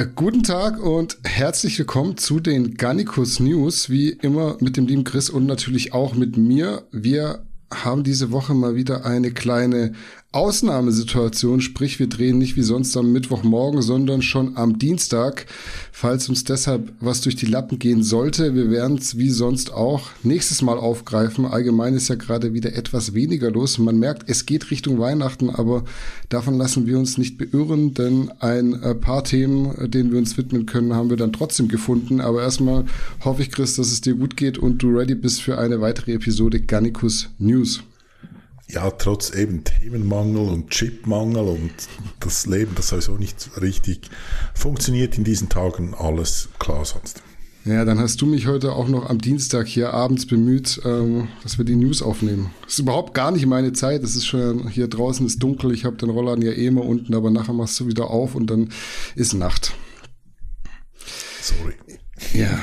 Äh, guten Tag und herzlich willkommen zu den Gannikus News, wie immer mit dem lieben Chris und natürlich auch mit mir. Wir haben diese Woche mal wieder eine kleine Ausnahmesituation, sprich wir drehen nicht wie sonst am Mittwochmorgen, sondern schon am Dienstag, falls uns deshalb was durch die Lappen gehen sollte. Wir werden es wie sonst auch nächstes Mal aufgreifen. Allgemein ist ja gerade wieder etwas weniger los. Man merkt, es geht Richtung Weihnachten, aber davon lassen wir uns nicht beirren, denn ein äh, paar Themen, denen wir uns widmen können, haben wir dann trotzdem gefunden. Aber erstmal hoffe ich, Chris, dass es dir gut geht und du ready bist für eine weitere Episode Gannikus News ja, trotz eben Themenmangel und Chipmangel und das Leben, das sowieso nicht richtig funktioniert in diesen Tagen, alles klar sonst. Ja, dann hast du mich heute auch noch am Dienstag hier abends bemüht, ähm, dass wir die News aufnehmen. Das ist überhaupt gar nicht meine Zeit. Es ist schon hier draußen ist dunkel. Ich habe den Rollladen ja eh immer unten, aber nachher machst du wieder auf und dann ist Nacht. Sorry. Ja.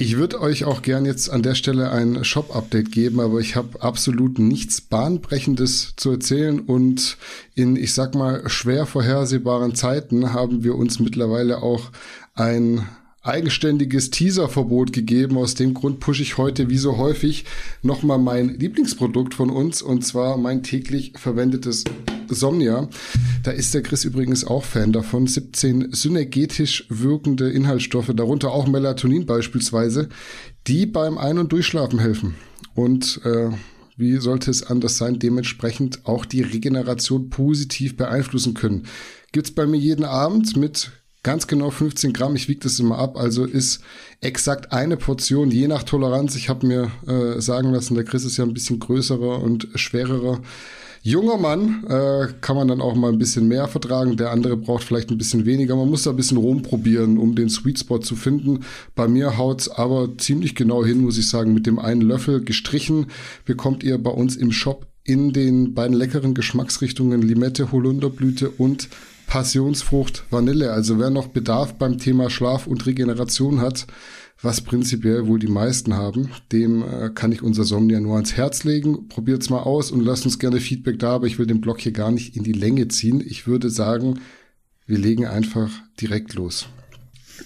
Ich würde euch auch gern jetzt an der Stelle ein Shop-Update geben, aber ich habe absolut nichts Bahnbrechendes zu erzählen und in, ich sag mal, schwer vorhersehbaren Zeiten haben wir uns mittlerweile auch ein eigenständiges Teaserverbot gegeben. Aus dem Grund pushe ich heute wie so häufig nochmal mein Lieblingsprodukt von uns und zwar mein täglich verwendetes Somnia. Da ist der Chris übrigens auch Fan davon. 17 synergetisch wirkende Inhaltsstoffe, darunter auch Melatonin beispielsweise, die beim Ein- und Durchschlafen helfen. Und äh, wie sollte es anders sein, dementsprechend auch die Regeneration positiv beeinflussen können. Gibt's bei mir jeden Abend mit ganz genau 15 Gramm, ich wiege das immer ab, also ist exakt eine Portion, je nach Toleranz. Ich habe mir äh, sagen lassen, der Chris ist ja ein bisschen größerer und schwererer. Junger Mann äh, kann man dann auch mal ein bisschen mehr vertragen, der andere braucht vielleicht ein bisschen weniger. Man muss da ein bisschen rumprobieren, um den Sweet Spot zu finden. Bei mir haut's aber ziemlich genau hin, muss ich sagen. Mit dem einen Löffel gestrichen bekommt ihr bei uns im Shop in den beiden leckeren Geschmacksrichtungen Limette, Holunderblüte und Passionsfrucht Vanille. Also wer noch Bedarf beim Thema Schlaf und Regeneration hat, was prinzipiell wohl die meisten haben, dem äh, kann ich unser Somnia nur ans Herz legen. Probiert's mal aus und lasst uns gerne Feedback da, aber ich will den Blog hier gar nicht in die Länge ziehen. Ich würde sagen, wir legen einfach direkt los.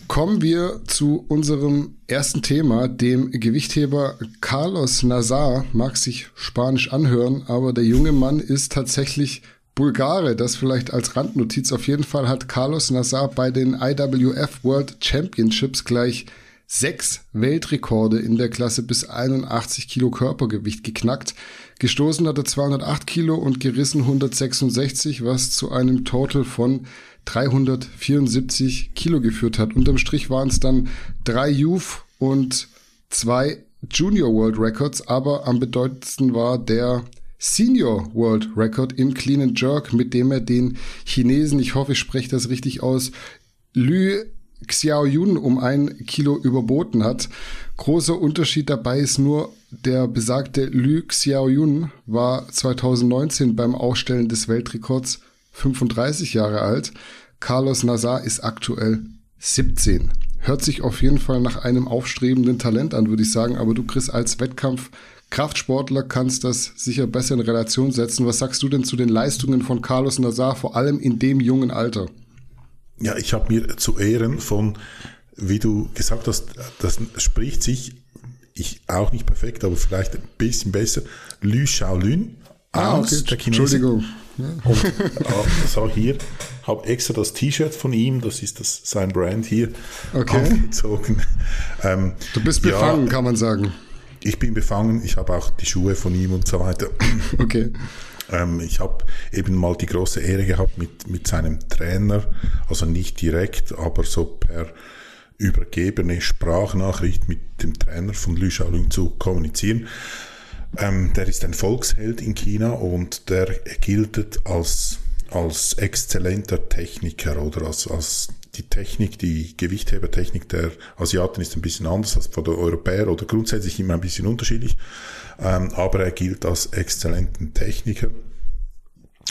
Kommen wir zu unserem ersten Thema, dem Gewichtheber Carlos Nazar. Mag sich spanisch anhören, aber der junge Mann ist tatsächlich Bulgare, das vielleicht als Randnotiz. Auf jeden Fall hat Carlos Nassar bei den IWF World Championships gleich sechs Weltrekorde in der Klasse bis 81 Kilo Körpergewicht geknackt. Gestoßen hatte 208 Kilo und gerissen 166, was zu einem Total von 374 Kilo geführt hat. Unterm Strich waren es dann drei Youth und zwei Junior World Records, aber am bedeutendsten war der Senior World Record im Clean and Jerk, mit dem er den Chinesen, ich hoffe, ich spreche das richtig aus, Lü Xiaoyun um ein Kilo überboten hat. Großer Unterschied dabei ist nur, der besagte Lü Xiaoyun war 2019 beim Aufstellen des Weltrekords 35 Jahre alt. Carlos Nazar ist aktuell 17. Hört sich auf jeden Fall nach einem aufstrebenden Talent an, würde ich sagen. Aber du, Chris, als Wettkampf Kraftsportler kannst das sicher besser in Relation setzen. Was sagst du denn zu den Leistungen von Carlos Nazar, vor allem in dem jungen Alter? Ja, ich habe mir zu Ehren von, wie du gesagt hast, das spricht sich, ich auch nicht perfekt, aber vielleicht ein bisschen besser, Lü Shaolin ah, aus, okay. der Chinesen. Entschuldigung. Ja. Und äh, das auch hier, habe extra das T-Shirt von ihm, das ist das, sein Brand hier, okay. angezogen. Ähm, du bist befangen, ja, kann man sagen ich bin befangen, ich habe auch die Schuhe von ihm und so weiter. Okay. Ähm, ich habe eben mal die große Ehre gehabt, mit, mit seinem Trainer, also nicht direkt, aber so per übergebene Sprachnachricht mit dem Trainer von Lü Xiaolong zu kommunizieren. Ähm, der ist ein Volksheld in China und der gilt als, als exzellenter Techniker oder als, als die Technik, die Gewichthebertechnik der Asiaten ist ein bisschen anders als von der Europäer oder grundsätzlich immer ein bisschen unterschiedlich, ähm, aber er gilt als exzellenten Techniker.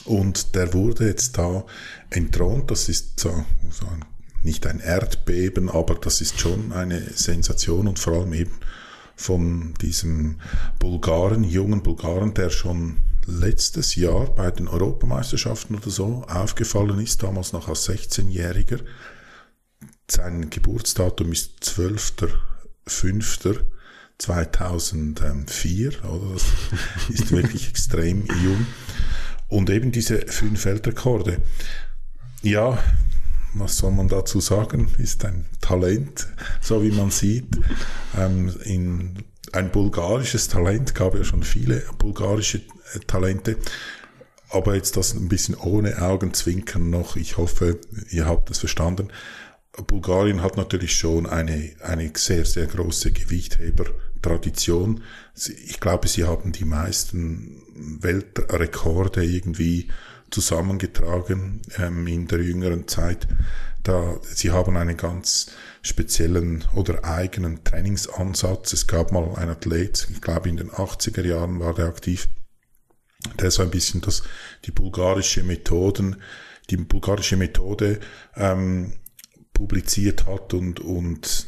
Und der wurde jetzt da entthront. Das ist so, so ein, nicht ein Erdbeben, aber das ist schon eine Sensation und vor allem eben von diesem Bulgaren, jungen Bulgaren, der schon letztes Jahr bei den Europameisterschaften oder so aufgefallen ist, damals noch als 16-Jähriger, sein Geburtsdatum ist 12.05.2004, oder? Das ist wirklich extrem jung. Und eben diese fünf Weltrekorde. Ja, was soll man dazu sagen? Ist ein Talent, so wie man sieht. Ähm, in, ein bulgarisches Talent, gab ja schon viele bulgarische äh, Talente. Aber jetzt das ein bisschen ohne Augenzwinkern noch. Ich hoffe, ihr habt es verstanden. Bulgarien hat natürlich schon eine, eine sehr, sehr große Gewichtheber-Tradition. Ich glaube, sie haben die meisten Weltrekorde irgendwie zusammengetragen ähm, in der jüngeren Zeit. Da, sie haben einen ganz speziellen oder eigenen Trainingsansatz. Es gab mal einen Athlet, ich glaube in den 80er Jahren war der aktiv, der so ein bisschen das, die bulgarische Methoden, die bulgarische Methode ähm, publiziert hat und, und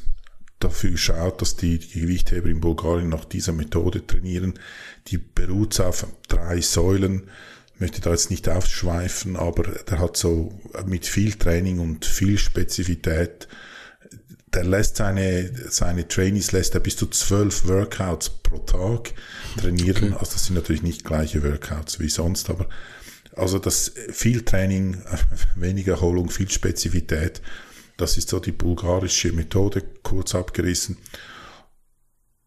dafür schaut, dass die, die Gewichtheber in Bulgarien nach dieser Methode trainieren. Die beruht auf drei Säulen möchte da jetzt nicht aufschweifen, aber der hat so mit viel Training und viel Spezifität, der lässt seine, seine Trainees lässt er bis zu zwölf Workouts pro Tag trainieren. Okay. Also das sind natürlich nicht gleiche Workouts wie sonst, aber also das viel Training, wenig Erholung, viel Spezifität, das ist so die bulgarische Methode, kurz abgerissen.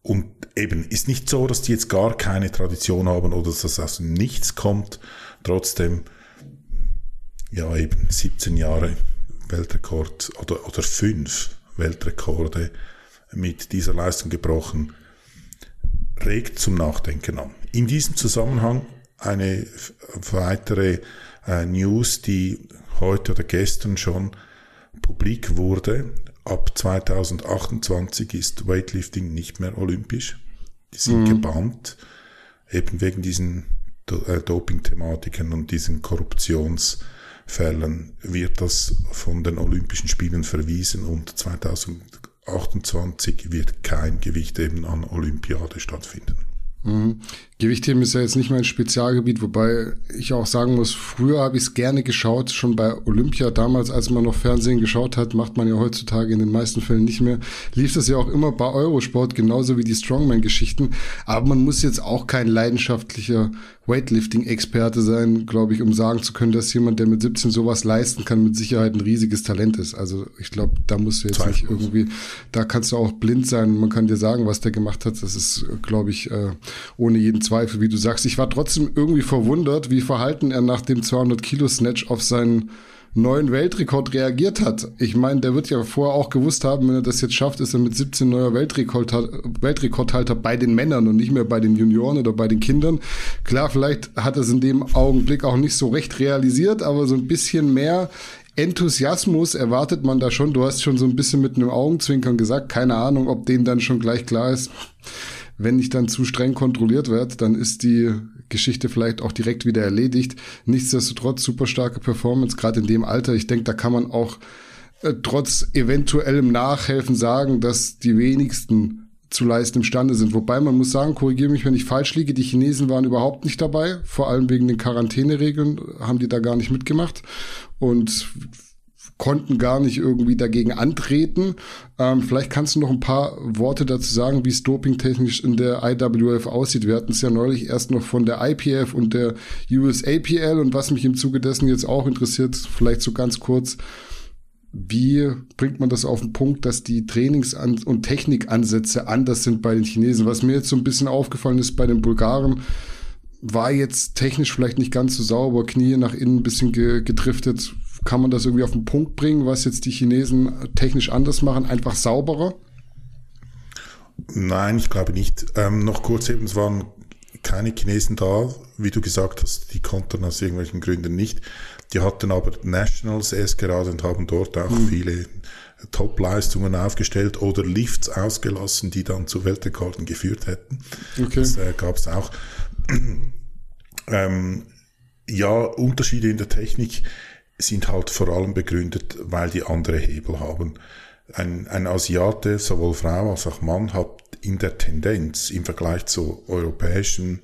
Und eben, ist nicht so, dass die jetzt gar keine Tradition haben oder dass das aus nichts kommt. Trotzdem, ja, eben 17 Jahre Weltrekord oder, oder fünf Weltrekorde mit dieser Leistung gebrochen, regt zum Nachdenken an. In diesem Zusammenhang eine weitere äh, News, die heute oder gestern schon publik wurde, ab 2028 ist Weightlifting nicht mehr olympisch. Die sind mhm. gebannt, eben wegen diesen äh, Doping-Thematiken und diesen Korruptionsfällen wird das von den Olympischen Spielen verwiesen und 2028 wird kein Gewicht eben an Olympiade stattfinden. Mhm. Gewichtheben ist ja jetzt nicht mein Spezialgebiet, wobei ich auch sagen muss, früher habe ich es gerne geschaut, schon bei Olympia damals, als man noch Fernsehen geschaut hat, macht man ja heutzutage in den meisten Fällen nicht mehr. Lief das ja auch immer bei Eurosport, genauso wie die Strongman-Geschichten. Aber man muss jetzt auch kein leidenschaftlicher Weightlifting-Experte sein, glaube ich, um sagen zu können, dass jemand, der mit 17 sowas leisten kann, mit Sicherheit ein riesiges Talent ist. Also ich glaube, da musst du jetzt Zweifel. nicht irgendwie, da kannst du auch blind sein. Man kann dir sagen, was der gemacht hat. Das ist, glaube ich, äh, ohne jeden Zweifel, wie du sagst. Ich war trotzdem irgendwie verwundert, wie verhalten er nach dem 200 Kilo Snatch auf seinen neuen Weltrekord reagiert hat. Ich meine, der wird ja vorher auch gewusst haben, wenn er das jetzt schafft, ist er mit 17 neuer Weltrekord, Weltrekordhalter bei den Männern und nicht mehr bei den Junioren oder bei den Kindern. Klar, vielleicht hat er es in dem Augenblick auch nicht so recht realisiert, aber so ein bisschen mehr Enthusiasmus erwartet man da schon. Du hast schon so ein bisschen mit einem Augenzwinkern gesagt. Keine Ahnung, ob denen dann schon gleich klar ist wenn ich dann zu streng kontrolliert werde, dann ist die Geschichte vielleicht auch direkt wieder erledigt. Nichtsdestotrotz super starke Performance, gerade in dem Alter. Ich denke, da kann man auch äh, trotz eventuellem Nachhelfen sagen, dass die wenigsten zu leisten imstande sind. Wobei man muss sagen, korrigiere mich, wenn ich falsch liege, die Chinesen waren überhaupt nicht dabei, vor allem wegen den Quarantäneregeln haben die da gar nicht mitgemacht. Und konnten gar nicht irgendwie dagegen antreten. Ähm, vielleicht kannst du noch ein paar Worte dazu sagen, wie es dopingtechnisch in der IWF aussieht. Wir hatten es ja neulich erst noch von der IPF und der USAPL und was mich im Zuge dessen jetzt auch interessiert, vielleicht so ganz kurz, wie bringt man das auf den Punkt, dass die Trainings- und Technikansätze anders sind bei den Chinesen? Was mir jetzt so ein bisschen aufgefallen ist bei den Bulgaren, war jetzt technisch vielleicht nicht ganz so sauber, Knie nach innen ein bisschen gedriftet, kann man das irgendwie auf den Punkt bringen, was jetzt die Chinesen technisch anders machen, einfach sauberer? Nein, ich glaube nicht. Ähm, noch kurz eben, es waren keine Chinesen da, wie du gesagt hast, die konnten aus irgendwelchen Gründen nicht. Die hatten aber Nationals erst gerade und haben dort auch hm. viele Top-Leistungen aufgestellt oder Lifts ausgelassen, die dann zu Weltrekorden geführt hätten. Okay. Das äh, gab es auch. ähm, ja, Unterschiede in der Technik sind halt vor allem begründet, weil die andere Hebel haben. Ein, ein Asiate, sowohl Frau als auch Mann, hat in der Tendenz im Vergleich zu europäischen,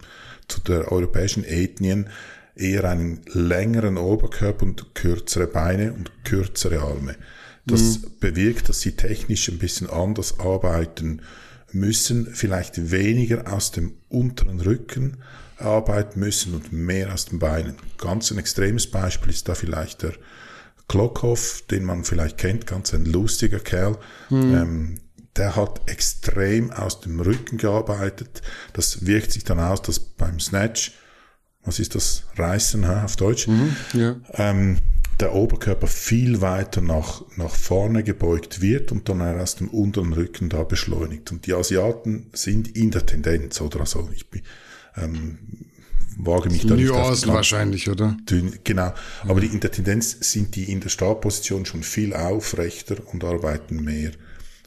zu der europäischen Ethnien eher einen längeren Oberkörper und kürzere Beine und kürzere Arme. Das mhm. bewirkt, dass sie technisch ein bisschen anders arbeiten müssen, vielleicht weniger aus dem unteren Rücken arbeiten müssen und mehr aus den Beinen. Ganz ein extremes Beispiel ist da vielleicht der Klockhoff, den man vielleicht kennt, ganz ein lustiger Kerl. Mhm. Ähm, der hat extrem aus dem Rücken gearbeitet. Das wirkt sich dann aus, dass beim Snatch, was ist das, Reißen hä, auf Deutsch, mhm, ja. ähm, der Oberkörper viel weiter nach, nach vorne gebeugt wird und dann aus dem unteren Rücken da beschleunigt. Und die Asiaten sind in der Tendenz, oder? Also ich bin, ähm, wage mich da nicht Nuancen wahrscheinlich, oder? Genau. Aber die, in der Tendenz sind die in der Startposition schon viel aufrechter und arbeiten mehr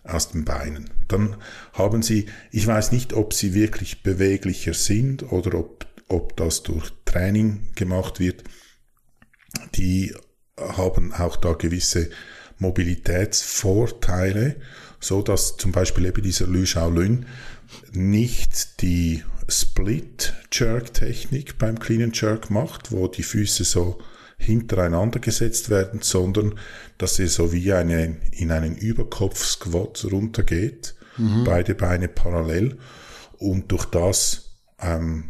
aus den Beinen. Dann haben sie, ich weiß nicht, ob sie wirklich beweglicher sind oder ob, ob das durch Training gemacht wird. Die haben auch da gewisse Mobilitätsvorteile, so dass zum Beispiel eben dieser Lü Shaolin nicht die Split-Jerk-Technik beim Clean Jerk macht, wo die Füße so hintereinander gesetzt werden, sondern dass er so wie eine, in einen Überkopf-Squat runtergeht, mhm. beide Beine parallel und durch das, ähm,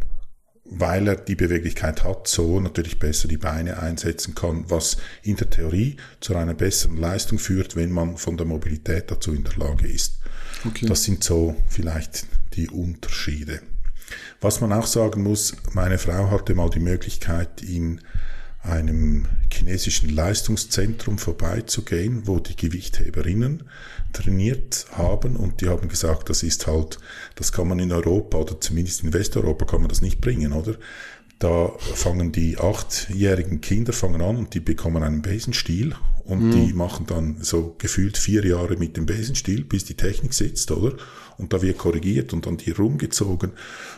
weil er die Beweglichkeit hat, so natürlich besser die Beine einsetzen kann, was in der Theorie zu einer besseren Leistung führt, wenn man von der Mobilität dazu in der Lage ist. Okay. Das sind so vielleicht die Unterschiede. Was man auch sagen muss, meine Frau hatte mal die Möglichkeit, in einem chinesischen Leistungszentrum vorbeizugehen, wo die Gewichtheberinnen trainiert haben und die haben gesagt, das ist halt, das kann man in Europa oder zumindest in Westeuropa kann man das nicht bringen, oder? Da fangen die achtjährigen Kinder fangen an und die bekommen einen Besenstiel und mhm. die machen dann so gefühlt vier Jahre mit dem Besenstiel, bis die Technik sitzt, oder? Und da wird korrigiert und dann die rumgezogen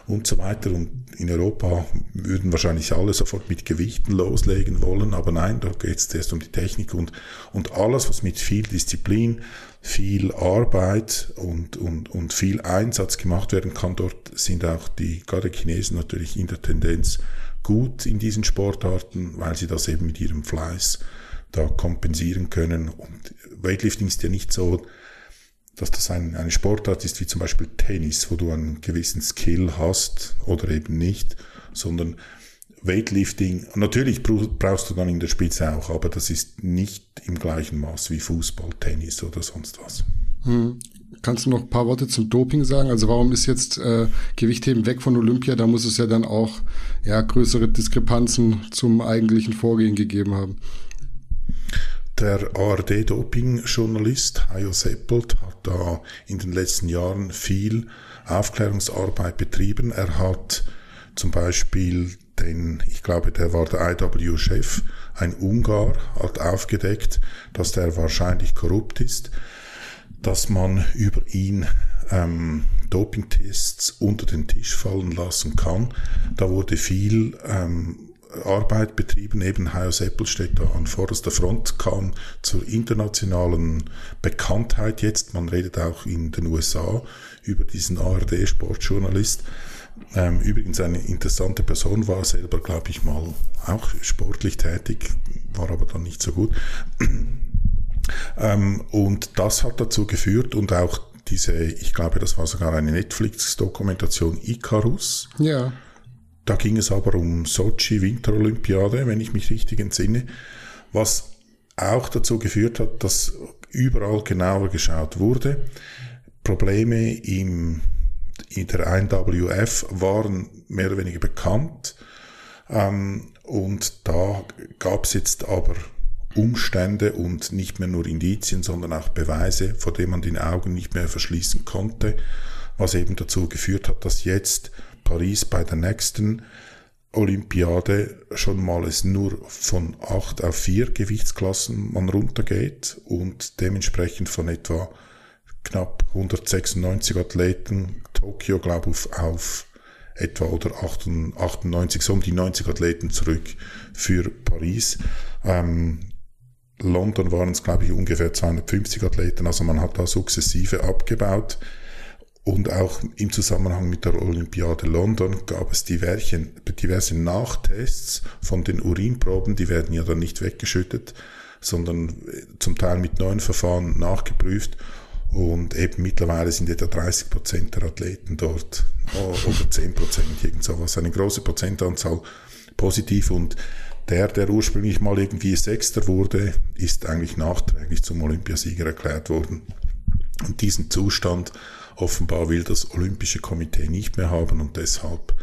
und so weiter. Und in Europa würden wahrscheinlich alle sofort mit Gewichten loslegen wollen, aber nein, da geht es erst um die Technik und, und alles, was mit viel Disziplin, viel Arbeit und, und, und viel Einsatz gemacht werden kann, dort sind auch die, gerade Chinesen natürlich in der Tendenz gut in diesen Sportarten, weil sie das eben mit ihrem Fleiß da kompensieren können. Und Weightlifting ist ja nicht so, dass das ein, eine Sportart ist wie zum Beispiel Tennis, wo du einen gewissen Skill hast oder eben nicht, sondern Weightlifting, natürlich brauchst du dann in der Spitze auch, aber das ist nicht im gleichen Maß wie Fußball, Tennis oder sonst was. Hm. Kannst du noch ein paar Worte zum Doping sagen? Also warum ist jetzt äh, Gewichtheben weg von Olympia? Da muss es ja dann auch ja, größere Diskrepanzen zum eigentlichen Vorgehen gegeben haben. Der ARD-Doping-Journalist Hajo Seppelt hat da in den letzten Jahren viel Aufklärungsarbeit betrieben. Er hat zum Beispiel den, ich glaube, der war der IW-Chef, ein Ungar, hat aufgedeckt, dass der wahrscheinlich korrupt ist, dass man über ihn ähm, Dopingtests unter den Tisch fallen lassen kann. Da wurde viel ähm, Arbeit betrieben. Eben Hayo Seppel steht da an vorderster Front, kam zur internationalen Bekanntheit jetzt. Man redet auch in den USA über diesen ARD-Sportjournalist. Ähm, übrigens eine interessante Person, war selber, glaube ich, mal auch sportlich tätig, war aber dann nicht so gut. ähm, und das hat dazu geführt und auch diese, ich glaube, das war sogar eine Netflix-Dokumentation Icarus. Ja da ging es aber um Sochi Winterolympiade, wenn ich mich richtig entsinne, was auch dazu geführt hat, dass überall genauer geschaut wurde. Probleme im, in der 1WF waren mehr oder weniger bekannt. Ähm, und da gab es jetzt aber Umstände und nicht mehr nur Indizien, sondern auch Beweise, vor denen man die Augen nicht mehr verschließen konnte, was eben dazu geführt hat, dass jetzt Paris bei der nächsten Olympiade schon mal es nur von acht auf vier Gewichtsklassen man runtergeht und dementsprechend von etwa knapp 196 Athleten, Tokio glaube ich auf etwa oder 98, so um die 90 Athleten zurück für Paris. Ähm, London waren es glaube ich ungefähr 250 Athleten, also man hat da sukzessive abgebaut. Und auch im Zusammenhang mit der Olympiade London gab es diverse, diverse Nachtests von den Urinproben, die werden ja dann nicht weggeschüttet, sondern äh, zum Teil mit neuen Verfahren nachgeprüft. Und eben mittlerweile sind etwa 30 Prozent der Athleten dort, oder 10 Prozent, irgend sowas, eine große Prozentanzahl positiv. Und der, der ursprünglich mal irgendwie Sechster wurde, ist eigentlich nachträglich zum Olympiasieger erklärt worden. Und diesen Zustand offenbar will das Olympische Komitee nicht mehr haben und deshalb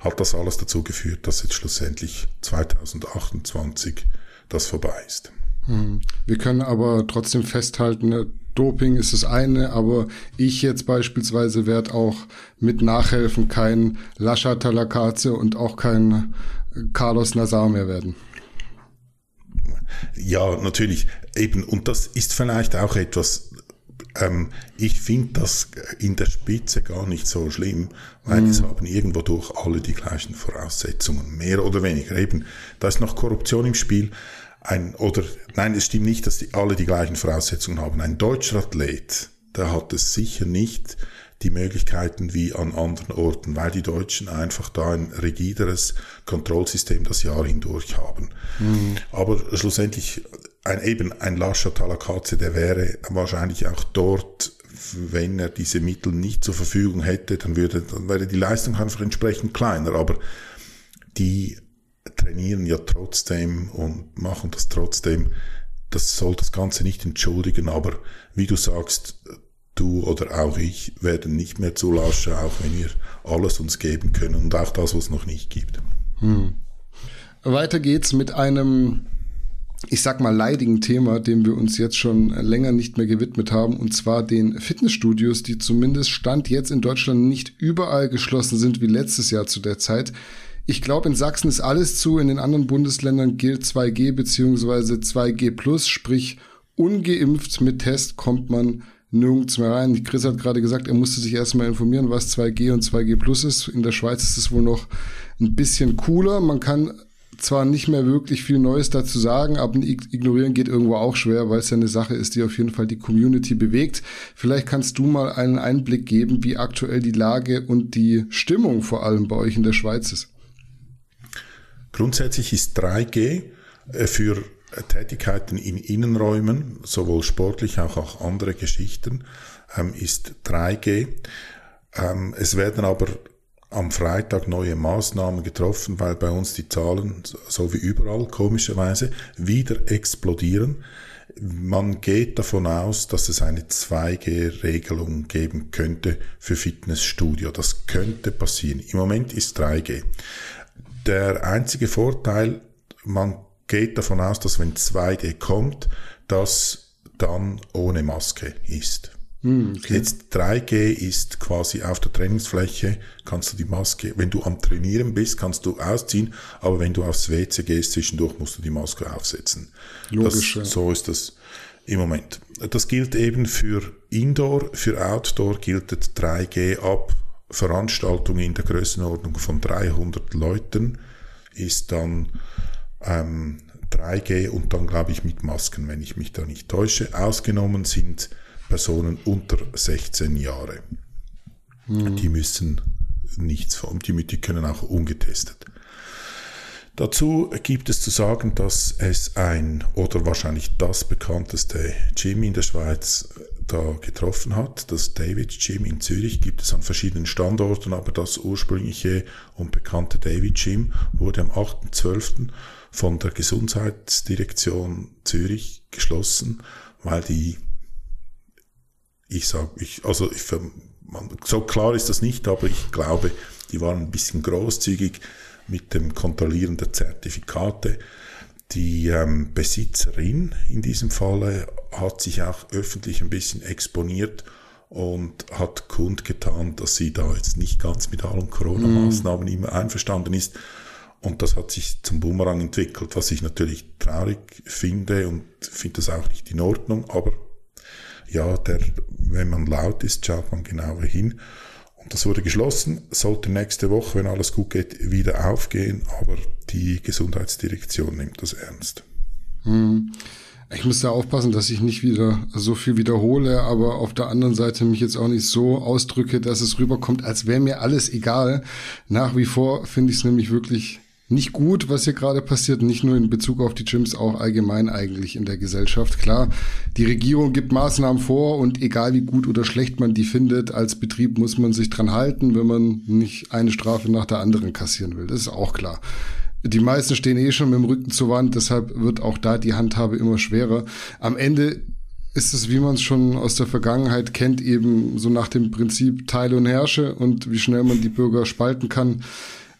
hat das alles dazu geführt, dass jetzt schlussendlich 2028 das vorbei ist. Hm. Wir können aber trotzdem festhalten, ne, Doping ist das eine, aber ich jetzt beispielsweise werde auch mit nachhelfen kein Lascha Talakaze und auch kein Carlos Nazar mehr werden. Ja, natürlich. Eben, und das ist vielleicht auch etwas, ähm, ich finde das in der Spitze gar nicht so schlimm, weil mhm. es haben irgendwo durch alle die gleichen Voraussetzungen, mehr oder weniger. Eben, da ist noch Korruption im Spiel. Ein, oder, nein, es stimmt nicht, dass die alle die gleichen Voraussetzungen haben. Ein deutscher Athlet, der hat es sicher nicht die Möglichkeiten wie an anderen Orten, weil die Deutschen einfach da ein rigideres Kontrollsystem das Jahr hindurch haben. Mhm. Aber schlussendlich ein, eben ein Lascha Talakaze, der wäre wahrscheinlich auch dort, wenn er diese Mittel nicht zur Verfügung hätte, dann würde, dann wäre die Leistung einfach entsprechend kleiner. Aber die trainieren ja trotzdem und machen das trotzdem. Das soll das Ganze nicht entschuldigen, aber wie du sagst, du oder auch ich werden nicht mehr zulassen, auch wenn wir alles uns geben können und auch das, was es noch nicht gibt. Hm. Weiter geht's mit einem, ich sag mal, leidigen Thema, dem wir uns jetzt schon länger nicht mehr gewidmet haben, und zwar den Fitnessstudios, die zumindest Stand jetzt in Deutschland nicht überall geschlossen sind wie letztes Jahr zu der Zeit. Ich glaube, in Sachsen ist alles zu, in den anderen Bundesländern gilt 2G beziehungsweise 2G plus, sprich ungeimpft mit Test kommt man nirgends mehr rein. Chris hat gerade gesagt, er musste sich erstmal informieren, was 2G und 2G Plus ist. In der Schweiz ist es wohl noch ein bisschen cooler. Man kann zwar nicht mehr wirklich viel Neues dazu sagen, aber ignorieren geht irgendwo auch schwer, weil es ja eine Sache ist, die auf jeden Fall die Community bewegt. Vielleicht kannst du mal einen Einblick geben, wie aktuell die Lage und die Stimmung vor allem bei euch in der Schweiz ist. Grundsätzlich ist 3G äh, für Tätigkeiten in Innenräumen, sowohl sportlich als auch andere Geschichten, ähm, ist 3G. Ähm, es werden aber am Freitag neue Maßnahmen getroffen, weil bei uns die Zahlen, so wie überall komischerweise, wieder explodieren. Man geht davon aus, dass es eine 2G-Regelung geben könnte für Fitnessstudio. Das könnte passieren. Im Moment ist 3G. Der einzige Vorteil, man geht davon aus, dass wenn 2G kommt, das dann ohne Maske ist. Hm, okay. Jetzt 3G ist quasi auf der Trainingsfläche, kannst du die Maske, wenn du am Trainieren bist, kannst du ausziehen, aber wenn du aufs WC gehst, zwischendurch musst du die Maske aufsetzen. Logisch. Das, ja. So ist das im Moment. Das gilt eben für Indoor, für Outdoor gilt 3G ab. Veranstaltungen in der Größenordnung von 300 Leuten ist dann ähm, 3G und dann glaube ich mit Masken, wenn ich mich da nicht täusche. Ausgenommen sind Personen unter 16 Jahre. Mhm. Die müssen nichts, die, die können auch ungetestet. Dazu gibt es zu sagen, dass es ein oder wahrscheinlich das bekannteste Gym in der Schweiz da getroffen hat. Das David Gym in Zürich gibt es an verschiedenen Standorten, aber das ursprüngliche und bekannte David Gym wurde am 8.12 von der Gesundheitsdirektion Zürich geschlossen, weil die, ich sage, ich, also ich, so klar ist das nicht, aber ich glaube, die waren ein bisschen großzügig mit dem Kontrollieren der Zertifikate. Die ähm, Besitzerin in diesem Falle hat sich auch öffentlich ein bisschen exponiert und hat kundgetan, dass sie da jetzt nicht ganz mit allen Corona-Maßnahmen mm. immer einverstanden ist. Und das hat sich zum Boomerang entwickelt, was ich natürlich traurig finde und finde das auch nicht in Ordnung. Aber ja, der, wenn man laut ist, schaut man genauer hin. Und das wurde geschlossen, sollte nächste Woche, wenn alles gut geht, wieder aufgehen. Aber die Gesundheitsdirektion nimmt das ernst. Hm. Ich muss da aufpassen, dass ich nicht wieder so viel wiederhole, aber auf der anderen Seite mich jetzt auch nicht so ausdrücke, dass es rüberkommt, als wäre mir alles egal. Nach wie vor finde ich es nämlich wirklich nicht gut, was hier gerade passiert, nicht nur in Bezug auf die Gyms, auch allgemein eigentlich in der Gesellschaft. Klar, die Regierung gibt Maßnahmen vor und egal wie gut oder schlecht man die findet, als Betrieb muss man sich dran halten, wenn man nicht eine Strafe nach der anderen kassieren will. Das ist auch klar. Die meisten stehen eh schon mit dem Rücken zur Wand, deshalb wird auch da die Handhabe immer schwerer. Am Ende ist es, wie man es schon aus der Vergangenheit kennt, eben so nach dem Prinzip Teile und Herrsche und wie schnell man die Bürger spalten kann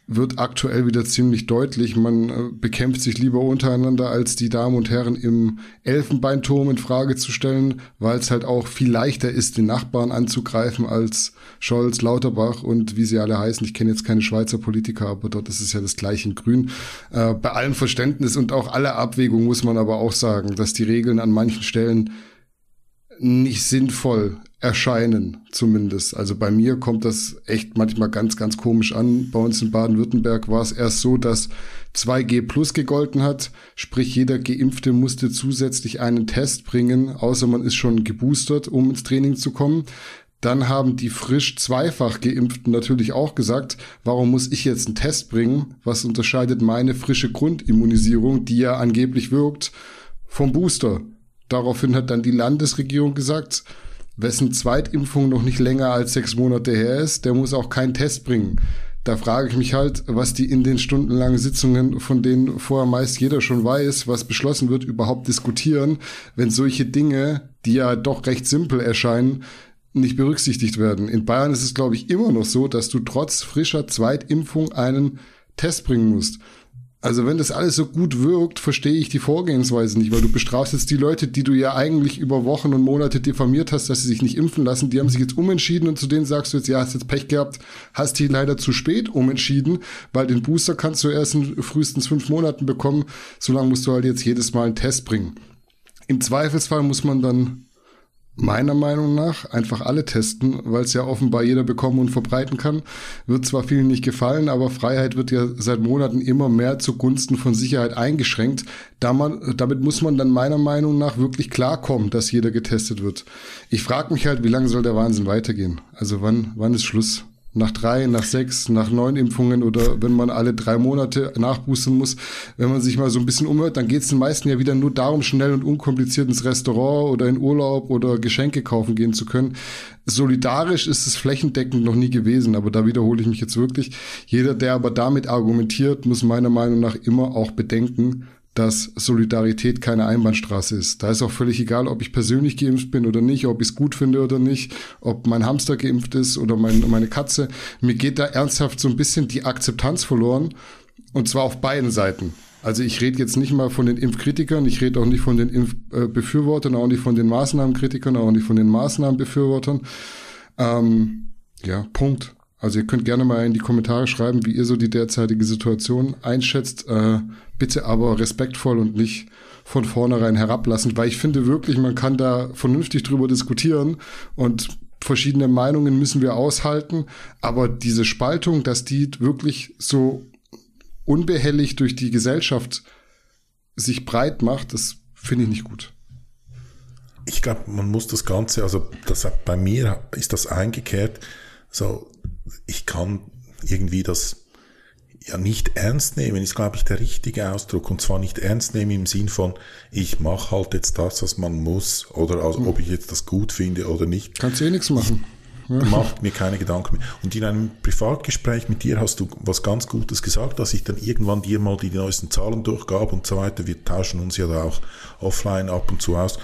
wird aktuell wieder ziemlich deutlich. Man äh, bekämpft sich lieber untereinander, als die Damen und Herren im Elfenbeinturm in Frage zu stellen, weil es halt auch viel leichter ist, den Nachbarn anzugreifen als Scholz, Lauterbach und wie sie alle heißen. Ich kenne jetzt keine Schweizer Politiker, aber dort ist es ja das gleiche in Grün. Äh, bei allem Verständnis und auch aller Abwägung muss man aber auch sagen, dass die Regeln an manchen Stellen nicht sinnvoll erscheinen, zumindest. Also bei mir kommt das echt manchmal ganz, ganz komisch an. Bei uns in Baden-Württemberg war es erst so, dass 2G plus gegolten hat, sprich jeder Geimpfte musste zusätzlich einen Test bringen, außer man ist schon geboostert, um ins Training zu kommen. Dann haben die frisch zweifach geimpften natürlich auch gesagt, warum muss ich jetzt einen Test bringen? Was unterscheidet meine frische Grundimmunisierung, die ja angeblich wirkt, vom Booster? Daraufhin hat dann die Landesregierung gesagt, wessen Zweitimpfung noch nicht länger als sechs Monate her ist, der muss auch keinen Test bringen. Da frage ich mich halt, was die in den stundenlangen Sitzungen, von denen vorher meist jeder schon weiß, was beschlossen wird, überhaupt diskutieren, wenn solche Dinge, die ja doch recht simpel erscheinen, nicht berücksichtigt werden. In Bayern ist es, glaube ich, immer noch so, dass du trotz frischer Zweitimpfung einen Test bringen musst. Also wenn das alles so gut wirkt, verstehe ich die Vorgehensweise nicht, weil du bestrafst jetzt die Leute, die du ja eigentlich über Wochen und Monate diffamiert hast, dass sie sich nicht impfen lassen, die haben sich jetzt umentschieden und zu denen sagst du jetzt, ja, hast jetzt Pech gehabt, hast die leider zu spät umentschieden, weil den Booster kannst du erst in frühestens fünf Monaten bekommen, solange musst du halt jetzt jedes Mal einen Test bringen. Im Zweifelsfall muss man dann meiner Meinung nach einfach alle testen, weil es ja offenbar jeder bekommen und verbreiten kann. Wird zwar vielen nicht gefallen, aber Freiheit wird ja seit Monaten immer mehr zugunsten von Sicherheit eingeschränkt. Da man, damit muss man dann meiner Meinung nach wirklich klarkommen, dass jeder getestet wird. Ich frage mich halt, wie lange soll der Wahnsinn weitergehen? Also wann, wann ist Schluss? Nach drei, nach sechs, nach neun Impfungen oder wenn man alle drei Monate nachboostern muss. Wenn man sich mal so ein bisschen umhört, dann geht es den meisten ja wieder nur darum, schnell und unkompliziert ins Restaurant oder in Urlaub oder Geschenke kaufen gehen zu können. Solidarisch ist es flächendeckend noch nie gewesen, aber da wiederhole ich mich jetzt wirklich. Jeder, der aber damit argumentiert, muss meiner Meinung nach immer auch bedenken, dass Solidarität keine Einbahnstraße ist. Da ist auch völlig egal, ob ich persönlich geimpft bin oder nicht, ob ich es gut finde oder nicht, ob mein Hamster geimpft ist oder mein, meine Katze. Mir geht da ernsthaft so ein bisschen die Akzeptanz verloren und zwar auf beiden Seiten. Also ich rede jetzt nicht mal von den Impfkritikern, ich rede auch nicht von den Impfbefürwortern, auch nicht von den Maßnahmenkritikern, auch nicht von den Maßnahmenbefürwortern. Ähm, ja, Punkt. Also ihr könnt gerne mal in die Kommentare schreiben, wie ihr so die derzeitige Situation einschätzt. Äh, bitte aber respektvoll und nicht von vornherein herablassend, weil ich finde wirklich, man kann da vernünftig drüber diskutieren und verschiedene Meinungen müssen wir aushalten, aber diese Spaltung, dass die wirklich so unbehelligt durch die Gesellschaft sich breit macht, das finde ich nicht gut. Ich glaube, man muss das Ganze, also das, bei mir ist das eingekehrt, so ich kann irgendwie das ja nicht ernst nehmen, ist, glaube ich, der richtige Ausdruck. Und zwar nicht ernst nehmen im Sinn von, ich mache halt jetzt das, was man muss, oder also, ob ich jetzt das gut finde oder nicht. Kannst eh nichts machen. Ja. Macht mir keine Gedanken mehr. Und in einem Privatgespräch mit dir hast du was ganz Gutes gesagt, dass ich dann irgendwann dir mal die neuesten Zahlen durchgab und so weiter. Wir tauschen uns ja da auch offline ab und zu aus.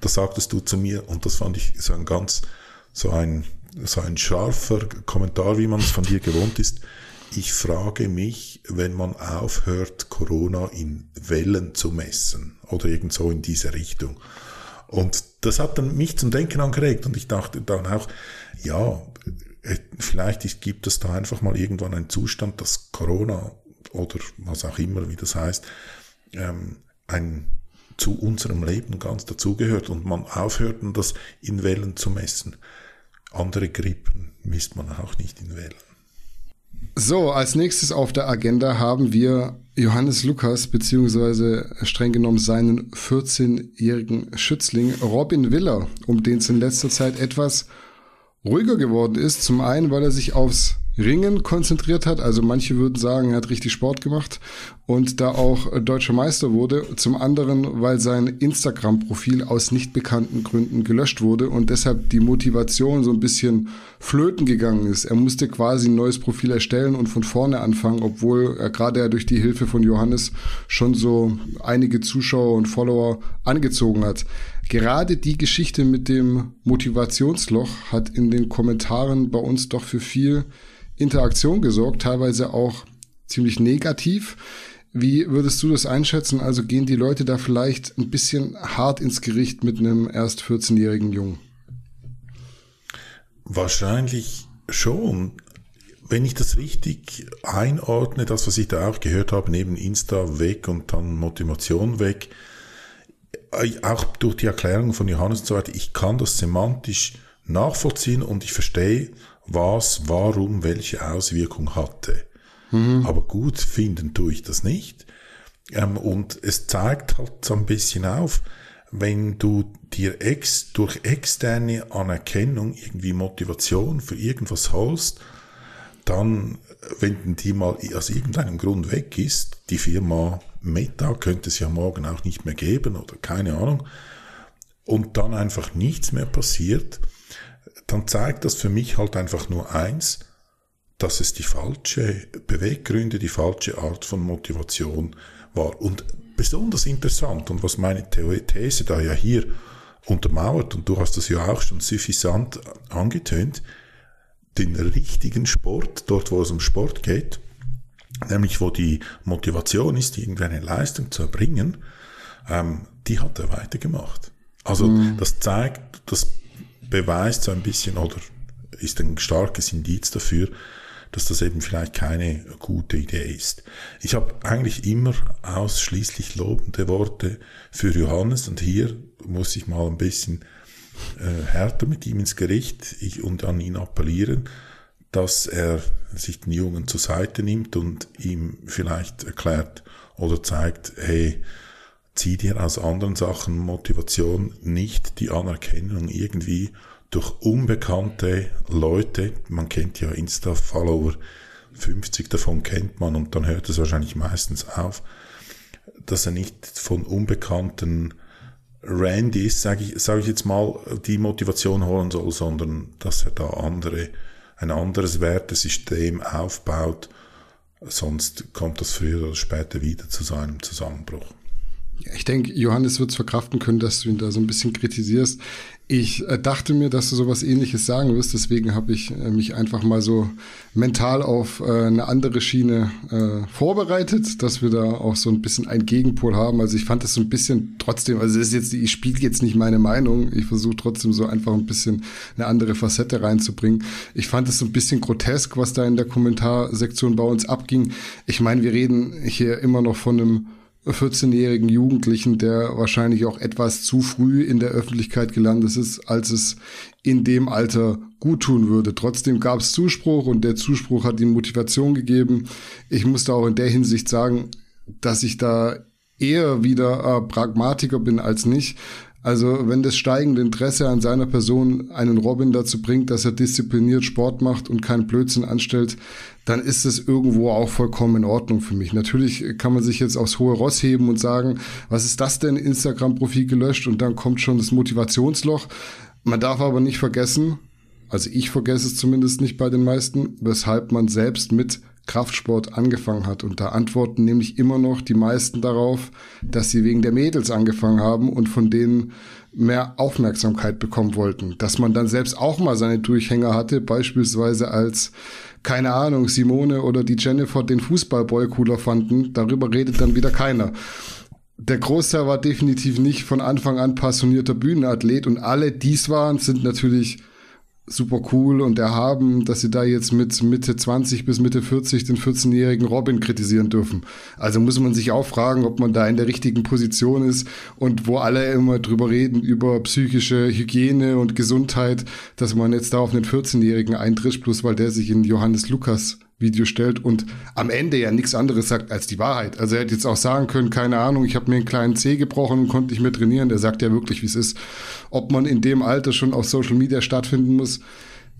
Da sagtest du zu mir, und das fand ich so ein ganz, so ein so ein scharfer Kommentar, wie man es von dir gewohnt ist. Ich frage mich, wenn man aufhört, Corona in Wellen zu messen oder irgend so in diese Richtung. Und das hat dann mich zum Denken angeregt und ich dachte dann auch, ja, äh, vielleicht gibt es da einfach mal irgendwann einen Zustand, dass Corona oder was auch immer, wie das heißt, ähm, ein zu unserem Leben ganz dazugehört und man aufhört, das in Wellen zu messen. Andere Grippen misst man auch nicht in Wellen. So, als nächstes auf der Agenda haben wir Johannes Lukas, beziehungsweise streng genommen seinen 14-jährigen Schützling Robin Willer, um den es in letzter Zeit etwas ruhiger geworden ist. Zum einen, weil er sich aufs Ringen konzentriert hat. Also manche würden sagen, er hat richtig Sport gemacht und da auch deutscher Meister wurde. Zum anderen, weil sein Instagram-Profil aus nicht bekannten Gründen gelöscht wurde und deshalb die Motivation so ein bisschen flöten gegangen ist. Er musste quasi ein neues Profil erstellen und von vorne anfangen, obwohl er gerade durch die Hilfe von Johannes schon so einige Zuschauer und Follower angezogen hat. Gerade die Geschichte mit dem Motivationsloch hat in den Kommentaren bei uns doch für viel Interaktion gesorgt, teilweise auch ziemlich negativ. Wie würdest du das einschätzen? Also gehen die Leute da vielleicht ein bisschen hart ins Gericht mit einem erst 14-jährigen Jungen? Wahrscheinlich schon. Wenn ich das richtig einordne, das, was ich da auch gehört habe, neben Insta weg und dann Motivation weg, äh, auch durch die Erklärung von Johannes und so weiter, ich kann das semantisch nachvollziehen und ich verstehe, was, warum, welche Auswirkung hatte. Mhm. Aber gut finden tue ich das nicht. Ähm, und es zeigt halt so ein bisschen auf, wenn du dir ex, durch externe Anerkennung irgendwie Motivation für irgendwas holst, dann, wenn die mal aus irgendeinem Grund weg ist, die Firma Meta könnte es ja morgen auch nicht mehr geben oder keine Ahnung, und dann einfach nichts mehr passiert, dann zeigt das für mich halt einfach nur eins, dass es die falsche Beweggründe, die falsche Art von Motivation war. Und besonders interessant und was meine These da ja hier untermauert, und du hast das ja auch schon suffisant angetönt, den richtigen Sport, dort wo es um Sport geht, nämlich wo die Motivation ist, irgendeine Leistung zu erbringen, ähm, die hat er weitergemacht. Also mhm. das zeigt, das beweist so ein bisschen oder ist ein starkes Indiz dafür, dass das eben vielleicht keine gute Idee ist. Ich habe eigentlich immer ausschließlich lobende Worte für Johannes und hier muss ich mal ein bisschen äh, härter mit ihm ins Gericht ich, und an ihn appellieren, dass er sich den Jungen zur Seite nimmt und ihm vielleicht erklärt oder zeigt, hey, zieh dir aus anderen Sachen Motivation, nicht die Anerkennung irgendwie durch unbekannte Leute, man kennt ja Insta-Follower, 50 davon kennt man und dann hört es wahrscheinlich meistens auf, dass er nicht von unbekannten Randys, sage ich, sag ich jetzt mal, die Motivation holen soll, sondern dass er da andere, ein anderes Wertesystem aufbaut, sonst kommt das früher oder später wieder zu seinem Zusammenbruch. Ich denke, Johannes wird es verkraften können, dass du ihn da so ein bisschen kritisierst. Ich äh, dachte mir, dass du sowas ähnliches sagen wirst, deswegen habe ich äh, mich einfach mal so mental auf äh, eine andere Schiene vorbereitet, dass wir da auch so ein bisschen ein Gegenpol haben. Also ich fand das so ein bisschen trotzdem, also ist jetzt, ich spiele jetzt nicht meine Meinung, ich versuche trotzdem so einfach ein bisschen eine andere Facette reinzubringen. Ich fand es so ein bisschen grotesk, was da in der Kommentarsektion bei uns abging. Ich meine, wir reden hier immer noch von einem 14-jährigen Jugendlichen, der wahrscheinlich auch etwas zu früh in der Öffentlichkeit gelandet ist, als es in dem Alter gut tun würde. Trotzdem gab es Zuspruch und der Zuspruch hat ihm Motivation gegeben. Ich muss da auch in der Hinsicht sagen, dass ich da eher wieder äh, Pragmatiker bin als nicht, also wenn das steigende Interesse an seiner Person einen Robin dazu bringt, dass er diszipliniert Sport macht und keinen Blödsinn anstellt, dann ist es irgendwo auch vollkommen in Ordnung für mich. Natürlich kann man sich jetzt aufs hohe Ross heben und sagen, was ist das denn, Instagram-Profil gelöscht und dann kommt schon das Motivationsloch. Man darf aber nicht vergessen, also ich vergesse es zumindest nicht bei den meisten, weshalb man selbst mit Kraftsport angefangen hat. Und da antworten nämlich immer noch die meisten darauf, dass sie wegen der Mädels angefangen haben und von denen mehr Aufmerksamkeit bekommen wollten. Dass man dann selbst auch mal seine Durchhänger hatte, beispielsweise als, keine Ahnung, Simone oder die Jennifer den Fußballboy cooler fanden, darüber redet dann wieder keiner. Der Großteil war definitiv nicht von Anfang an passionierter Bühnenathlet und alle dies waren, sind natürlich super cool und erhaben, dass sie da jetzt mit Mitte 20 bis Mitte 40 den 14-jährigen Robin kritisieren dürfen. Also muss man sich auch fragen, ob man da in der richtigen Position ist und wo alle immer drüber reden, über psychische Hygiene und Gesundheit, dass man jetzt da auf einen 14-jährigen eintritt, bloß weil der sich in Johannes Lukas Video stellt und am Ende ja nichts anderes sagt als die Wahrheit. Also er hätte jetzt auch sagen können, keine Ahnung, ich habe mir einen kleinen Zeh gebrochen und konnte nicht mehr trainieren. Der sagt ja wirklich, wie es ist. Ob man in dem Alter schon auf Social Media stattfinden muss,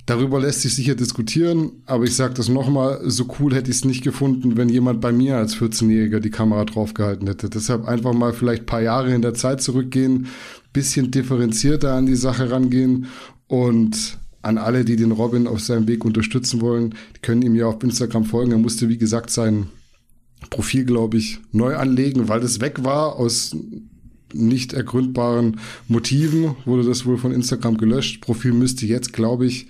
Darüber lässt sich sicher diskutieren, aber ich sage das nochmal, so cool hätte ich es nicht gefunden, wenn jemand bei mir als 14-Jähriger die Kamera draufgehalten hätte. Deshalb einfach mal vielleicht paar Jahre in der Zeit zurückgehen, bisschen differenzierter an die Sache rangehen und an alle, die den Robin auf seinem Weg unterstützen wollen, die können ihm ja auf Instagram folgen. Er musste, wie gesagt, sein Profil, glaube ich, neu anlegen, weil das weg war aus nicht ergründbaren Motiven, wurde das wohl von Instagram gelöscht. Profil müsste jetzt, glaube ich,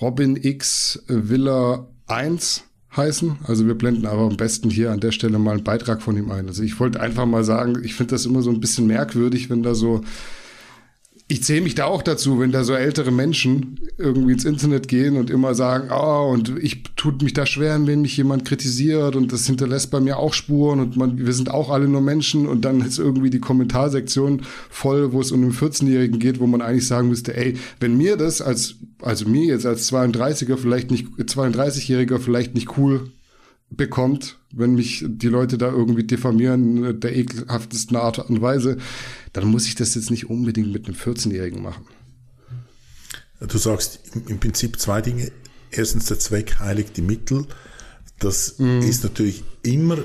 Robin X Villa 1 heißen. Also wir blenden aber am besten hier an der Stelle mal einen Beitrag von ihm ein. Also ich wollte einfach mal sagen, ich finde das immer so ein bisschen merkwürdig, wenn da so ich zähle mich da auch dazu, wenn da so ältere Menschen irgendwie ins Internet gehen und immer sagen, oh, und ich tut mich da schwer, wenn mich jemand kritisiert und das hinterlässt bei mir auch Spuren und man, wir sind auch alle nur Menschen und dann ist irgendwie die Kommentarsektion voll, wo es um einen 14-Jährigen geht, wo man eigentlich sagen müsste, ey, wenn mir das als, also mir jetzt als 32er vielleicht nicht, 32-Jähriger vielleicht nicht cool bekommt, wenn mich die Leute da irgendwie diffamieren, der ekelhaftesten Art und Weise, dann muss ich das jetzt nicht unbedingt mit einem 14-Jährigen machen. Du sagst im Prinzip zwei Dinge. Erstens, der Zweck heiligt die Mittel. Das mm. ist natürlich immer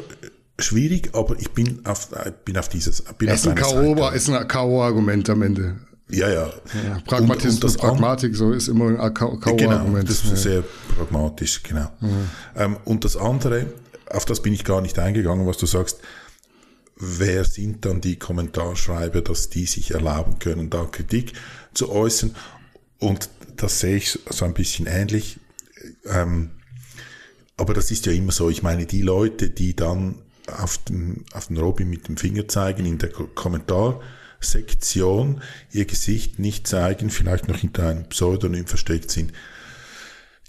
schwierig, aber ich bin auf, bin auf dieses. Bin ist, auf ist ein K.O.-Argument am Ende. Ja, ja. ja Pragmatismus, und, und Pragmatik, so ist immer ein K.O.-Argument. Genau, das ist ja. sehr pragmatisch, genau. Mhm. Ähm, und das andere, auf das bin ich gar nicht eingegangen, was du sagst, wer sind dann die Kommentarschreiber, dass die sich erlauben können, da Kritik zu äußern. Und das sehe ich so ein bisschen ähnlich. Ähm, aber das ist ja immer so. Ich meine, die Leute, die dann auf den, auf den Robin mit dem Finger zeigen in der Kommentarsektion, ihr Gesicht nicht zeigen, vielleicht noch hinter einem Pseudonym versteckt sind,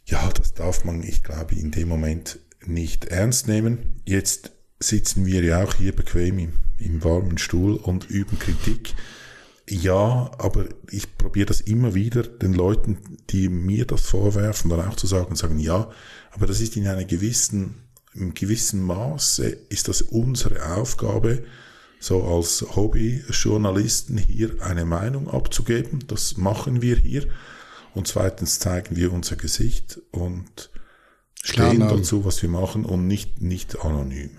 ja, das darf man, ich glaube, in dem Moment nicht ernst nehmen. Jetzt sitzen wir ja auch hier bequem im, im warmen Stuhl und üben Kritik. Ja, aber ich probiere das immer wieder den Leuten, die mir das vorwerfen, dann auch zu sagen, sagen, ja, aber das ist in einer gewissen, im gewissen Maße ist das unsere Aufgabe, so als Hobbyjournalisten hier eine Meinung abzugeben. Das machen wir hier. Und zweitens zeigen wir unser Gesicht und stehen dazu, was wir machen und nicht, nicht anonym.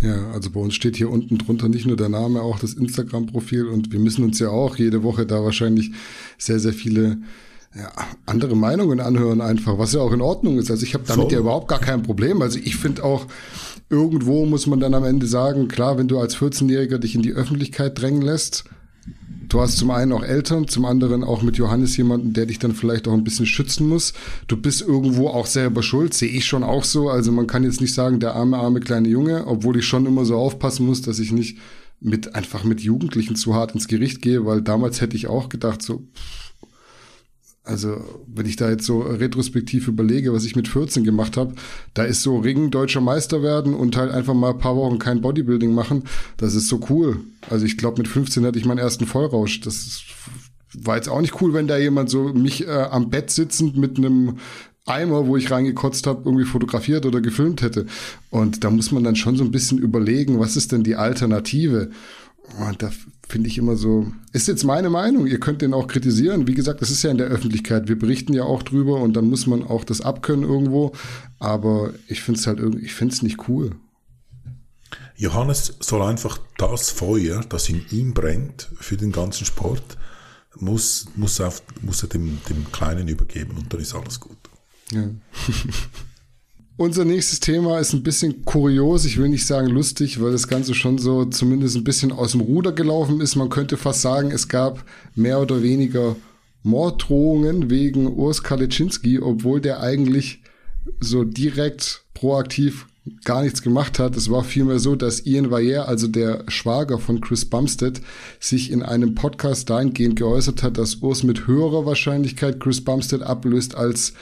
Ja, also bei uns steht hier unten drunter nicht nur der Name, auch das Instagram-Profil und wir müssen uns ja auch jede Woche da wahrscheinlich sehr, sehr viele ja, andere Meinungen anhören einfach, was ja auch in Ordnung ist. Also ich habe damit so. ja überhaupt gar kein Problem. Also ich finde auch, irgendwo muss man dann am Ende sagen, klar, wenn du als 14-Jähriger dich in die Öffentlichkeit drängen lässt, du hast zum einen auch Eltern, zum anderen auch mit Johannes jemanden, der dich dann vielleicht auch ein bisschen schützen muss. Du bist irgendwo auch selber schuld, sehe ich schon auch so. Also man kann jetzt nicht sagen, der arme, arme kleine Junge, obwohl ich schon immer so aufpassen muss, dass ich nicht mit einfach mit Jugendlichen zu hart ins Gericht gehe, weil damals hätte ich auch gedacht, so, also, wenn ich da jetzt so retrospektiv überlege, was ich mit 14 gemacht habe, da ist so Ring deutscher Meister werden und halt einfach mal ein paar Wochen kein Bodybuilding machen, das ist so cool. Also ich glaube, mit 15 hatte ich meinen ersten Vollrausch. Das ist, war jetzt auch nicht cool, wenn da jemand so mich äh, am Bett sitzend mit einem Eimer, wo ich reingekotzt habe, irgendwie fotografiert oder gefilmt hätte. Und da muss man dann schon so ein bisschen überlegen, was ist denn die Alternative? Und da finde ich immer so, ist jetzt meine Meinung, ihr könnt den auch kritisieren. Wie gesagt, das ist ja in der Öffentlichkeit, wir berichten ja auch drüber und dann muss man auch das abkönnen irgendwo. Aber ich finde es halt irgendwie, ich finde es nicht cool. Johannes soll einfach das Feuer, das in ihm brennt für den ganzen Sport, muss, muss, auf, muss er dem, dem Kleinen übergeben und dann ist alles gut. Ja. Unser nächstes Thema ist ein bisschen kurios, ich will nicht sagen lustig, weil das Ganze schon so zumindest ein bisschen aus dem Ruder gelaufen ist. Man könnte fast sagen, es gab mehr oder weniger Morddrohungen wegen Urs Kalitschinski, obwohl der eigentlich so direkt proaktiv gar nichts gemacht hat. Es war vielmehr so, dass Ian Vayer, also der Schwager von Chris Bumstead, sich in einem Podcast dahingehend geäußert hat, dass Urs mit höherer Wahrscheinlichkeit Chris Bumstead ablöst als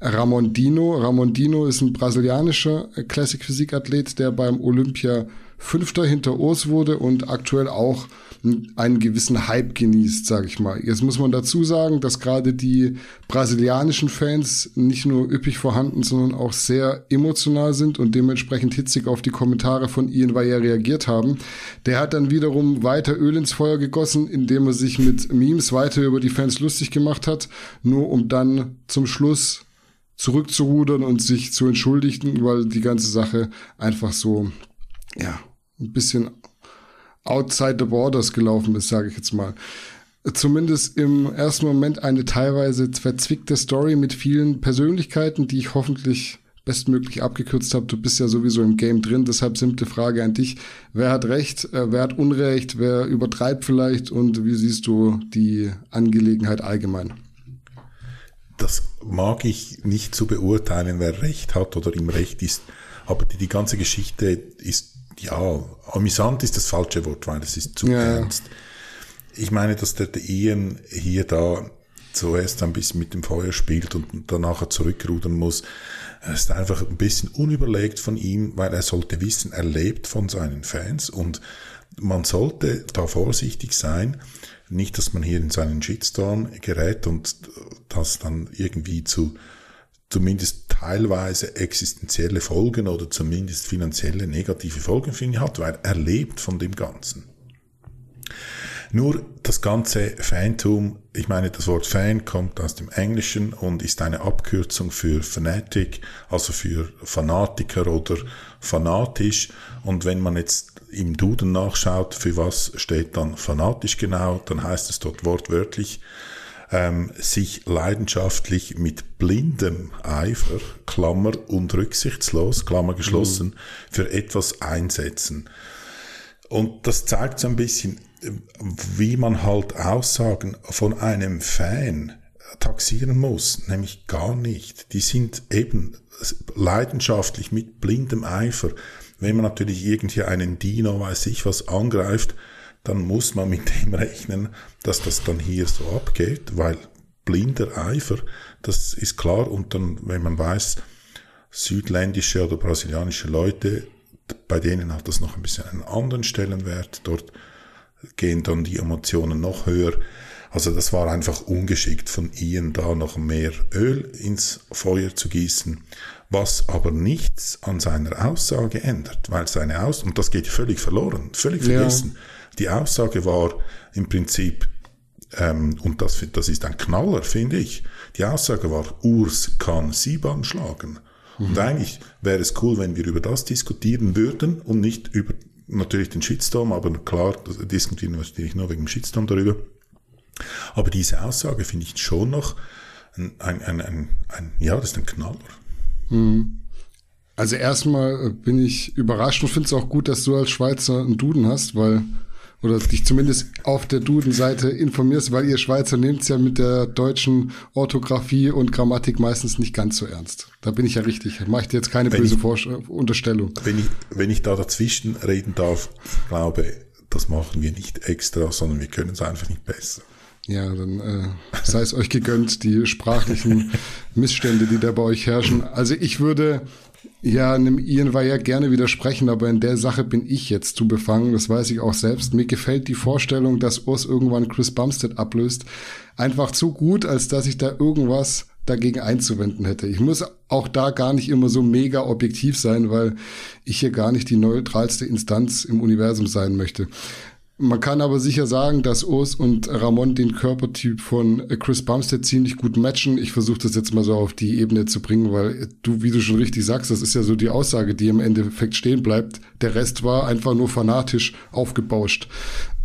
Ramondino. Ramondino ist ein brasilianischer Classic Physikathlet, der beim Olympia Fünfter hinter Urs wurde und aktuell auch einen gewissen Hype genießt, sage ich mal. Jetzt muss man dazu sagen, dass gerade die brasilianischen Fans nicht nur üppig vorhanden, sondern auch sehr emotional sind und dementsprechend hitzig auf die Kommentare von Ian Weyer reagiert haben. Der hat dann wiederum weiter Öl ins Feuer gegossen, indem er sich mit Memes weiter über die Fans lustig gemacht hat, nur um dann zum Schluss zurückzurudern und sich zu entschuldigen, weil die ganze Sache einfach so, ja, ein bisschen outside the borders gelaufen ist, sage ich jetzt mal. Zumindest im ersten Moment eine teilweise verzwickte Story mit vielen Persönlichkeiten, die ich hoffentlich bestmöglich abgekürzt habe. Du bist ja sowieso im Game drin, deshalb simple Frage an dich. Wer hat Recht, äh, wer hat Unrecht, wer übertreibt vielleicht und wie siehst du die Angelegenheit allgemein? Das mag ich nicht zu beurteilen, wer Recht hat oder im Recht ist, aber die, die ganze Geschichte ist ja, amüsant ist das falsche Wort, weil es ist zu ja. ernst. Ich meine, dass der, der Ian hier da zuerst ein bisschen mit dem Feuer spielt und danach zurückrudern muss. Es ist einfach ein bisschen unüberlegt von ihm, weil er sollte wissen, er lebt von seinen Fans und man sollte da vorsichtig sein. Nicht, dass man hier in seinen Shitstorm gerät und das dann irgendwie zu zumindest teilweise existenzielle Folgen oder zumindest finanzielle negative Folgen für ihn hat, weil er lebt von dem Ganzen. Nur das ganze Fantum, ich meine, das Wort Fan kommt aus dem Englischen und ist eine Abkürzung für Fanatic, also für Fanatiker oder fanatisch. Und wenn man jetzt im Duden nachschaut, für was steht dann fanatisch genau, dann heißt es dort wortwörtlich ähm, sich leidenschaftlich mit blindem Eifer, Klammer und rücksichtslos, Klammer geschlossen, mhm. für etwas einsetzen. Und das zeigt so ein bisschen, wie man halt Aussagen von einem Fan taxieren muss, nämlich gar nicht. Die sind eben leidenschaftlich mit blindem Eifer. Wenn man natürlich irgendwie einen Dino, weiß ich was, angreift, dann muss man mit dem rechnen, dass das dann hier so abgeht, weil blinder Eifer, das ist klar. Und dann, wenn man weiß, südländische oder brasilianische Leute, bei denen hat das noch ein bisschen einen anderen Stellenwert. Dort gehen dann die Emotionen noch höher. Also das war einfach ungeschickt von Ian da noch mehr Öl ins Feuer zu gießen, was aber nichts an seiner Aussage ändert, weil seine Aussage, und das geht völlig verloren, völlig vergessen. Ja. Die Aussage war im Prinzip, ähm, und das, das ist ein Knaller, finde ich, die Aussage war, Urs kann Siban schlagen. Mhm. Und eigentlich wäre es cool, wenn wir über das diskutieren würden und nicht über natürlich den Shitstorm, aber klar, diskutieren wir natürlich nur wegen dem Shitstorm darüber. Aber diese Aussage finde ich schon noch ein, ein, ein, ein, ein ja, das ist ein Knaller. Mhm. Also erstmal bin ich überrascht und finde es auch gut, dass du als Schweizer einen Duden hast, weil oder dich zumindest auf der Duden-Seite informierst, weil ihr Schweizer nehmt es ja mit der deutschen Orthographie und Grammatik meistens nicht ganz so ernst. Da bin ich ja richtig. Mache ich dir jetzt keine wenn böse ich, Unterstellung. Wenn ich, wenn ich da dazwischen reden darf, ich glaube, das machen wir nicht extra, sondern wir können es einfach nicht besser. Ja, dann äh, sei es euch gegönnt, die sprachlichen Missstände, die da bei euch herrschen. Also ich würde ja, einem Ian war ja gerne widersprechen, aber in der Sache bin ich jetzt zu befangen, das weiß ich auch selbst. Mir gefällt die Vorstellung, dass Urs irgendwann Chris Bumstead ablöst, einfach zu gut, als dass ich da irgendwas dagegen einzuwenden hätte. Ich muss auch da gar nicht immer so mega objektiv sein, weil ich hier gar nicht die neutralste Instanz im Universum sein möchte. Man kann aber sicher sagen, dass Urs und Ramon den Körpertyp von Chris Bumstead ziemlich gut matchen. Ich versuche das jetzt mal so auf die Ebene zu bringen, weil du, wie du schon richtig sagst, das ist ja so die Aussage, die im Endeffekt stehen bleibt. Der Rest war einfach nur fanatisch aufgebauscht.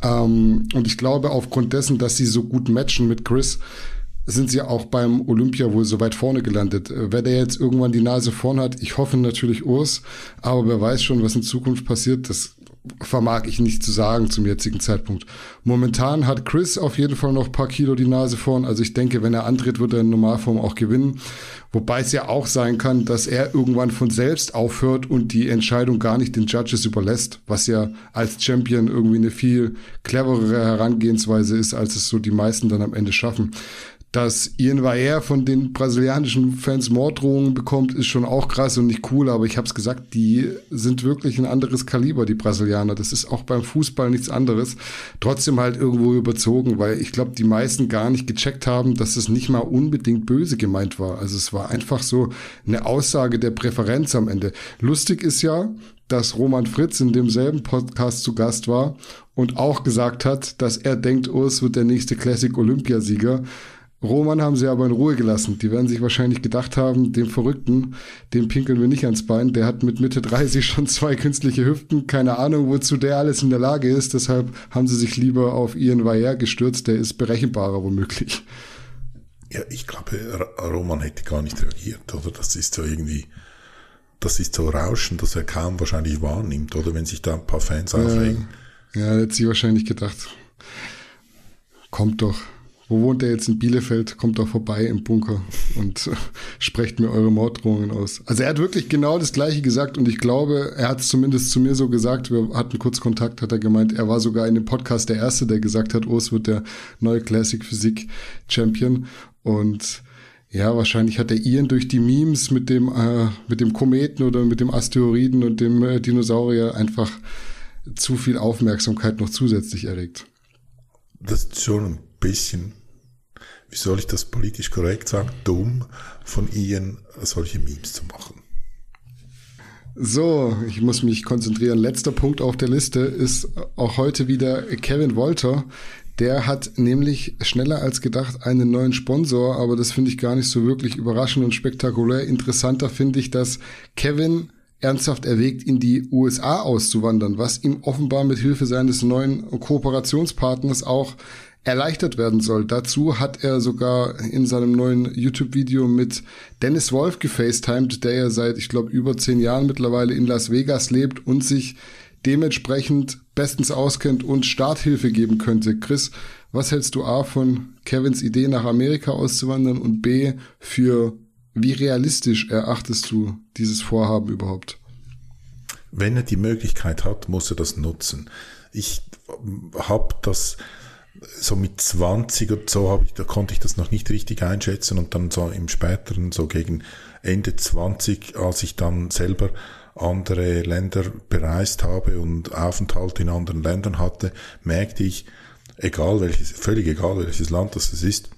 Ähm, und ich glaube, aufgrund dessen, dass sie so gut matchen mit Chris, sind sie auch beim Olympia wohl so weit vorne gelandet. Wer der jetzt irgendwann die Nase vorn hat, ich hoffe natürlich Urs, aber wer weiß schon, was in Zukunft passiert, das vermag ich nicht zu sagen zum jetzigen Zeitpunkt. Momentan hat Chris auf jeden Fall noch paar Kilo die Nase vorn. Also ich denke, wenn er antritt, wird er in Normalform auch gewinnen. Wobei es ja auch sein kann, dass er irgendwann von selbst aufhört und die Entscheidung gar nicht den Judges überlässt, was ja als Champion irgendwie eine viel cleverere Herangehensweise ist, als es so die meisten dann am Ende schaffen. Dass Ian Vaer von den brasilianischen Fans Morddrohungen bekommt, ist schon auch krass und nicht cool, aber ich habe es gesagt, die sind wirklich ein anderes Kaliber, die Brasilianer. Das ist auch beim Fußball nichts anderes. Trotzdem halt irgendwo überzogen, weil ich glaube, die meisten gar nicht gecheckt haben, dass es nicht mal unbedingt böse gemeint war. Also es war einfach so eine Aussage der Präferenz am Ende. Lustig ist ja, dass Roman Fritz in demselben Podcast zu Gast war und auch gesagt hat, dass er denkt, Urs wird der nächste Classic Olympiasieger. Roman haben sie aber in Ruhe gelassen. Die werden sich wahrscheinlich gedacht haben, dem Verrückten, dem pinkeln wir nicht ans Bein. Der hat mit Mitte 30 schon zwei künstliche Hüften. Keine Ahnung, wozu der alles in der Lage ist. Deshalb haben sie sich lieber auf Ian Vayer gestürzt. Der ist berechenbarer womöglich. Ja, ich glaube, Roman hätte gar nicht reagiert, oder? Das ist so irgendwie, das ist so rauschend, dass er kaum wahrscheinlich wahrnimmt, oder? Wenn sich da ein paar Fans aufregen. Ja, ja, hat sie wahrscheinlich gedacht, kommt doch. Wo wohnt er jetzt in Bielefeld? Kommt doch vorbei im Bunker und sprecht mir eure Morddrohungen aus. Also er hat wirklich genau das Gleiche gesagt und ich glaube, er hat es zumindest zu mir so gesagt. Wir hatten kurz Kontakt, hat er gemeint. Er war sogar in dem Podcast der Erste, der gesagt hat, oh, es wird der neue Classic Physik Champion und ja, wahrscheinlich hat er Ian durch die Memes mit dem, äh, mit dem Kometen oder mit dem Asteroiden und dem äh, Dinosaurier einfach zu viel Aufmerksamkeit noch zusätzlich erregt. Das ist schon ein bisschen, wie soll ich das politisch korrekt sagen, dumm von Ian, solche Memes zu machen. So, ich muss mich konzentrieren. Letzter Punkt auf der Liste ist auch heute wieder Kevin Wolter. Der hat nämlich schneller als gedacht einen neuen Sponsor, aber das finde ich gar nicht so wirklich überraschend und spektakulär. Interessanter finde ich, dass Kevin ernsthaft erwägt, in die USA auszuwandern, was ihm offenbar mit Hilfe seines neuen Kooperationspartners auch erleichtert werden soll. Dazu hat er sogar in seinem neuen YouTube-Video mit Dennis Wolf gefacetimed, der ja seit, ich glaube, über zehn Jahren mittlerweile in Las Vegas lebt und sich dementsprechend bestens auskennt und Starthilfe geben könnte. Chris, was hältst du A von Kevins Idee nach Amerika auszuwandern und B für wie realistisch erachtest du dieses Vorhaben überhaupt? Wenn er die Möglichkeit hat, muss er das nutzen. Ich habe das so mit 20 und so habe ich, da konnte ich das noch nicht richtig einschätzen und dann so im späteren, so gegen Ende 20, als ich dann selber andere Länder bereist habe und Aufenthalt in anderen Ländern hatte, merkte ich, egal welches, völlig egal welches Land das ist,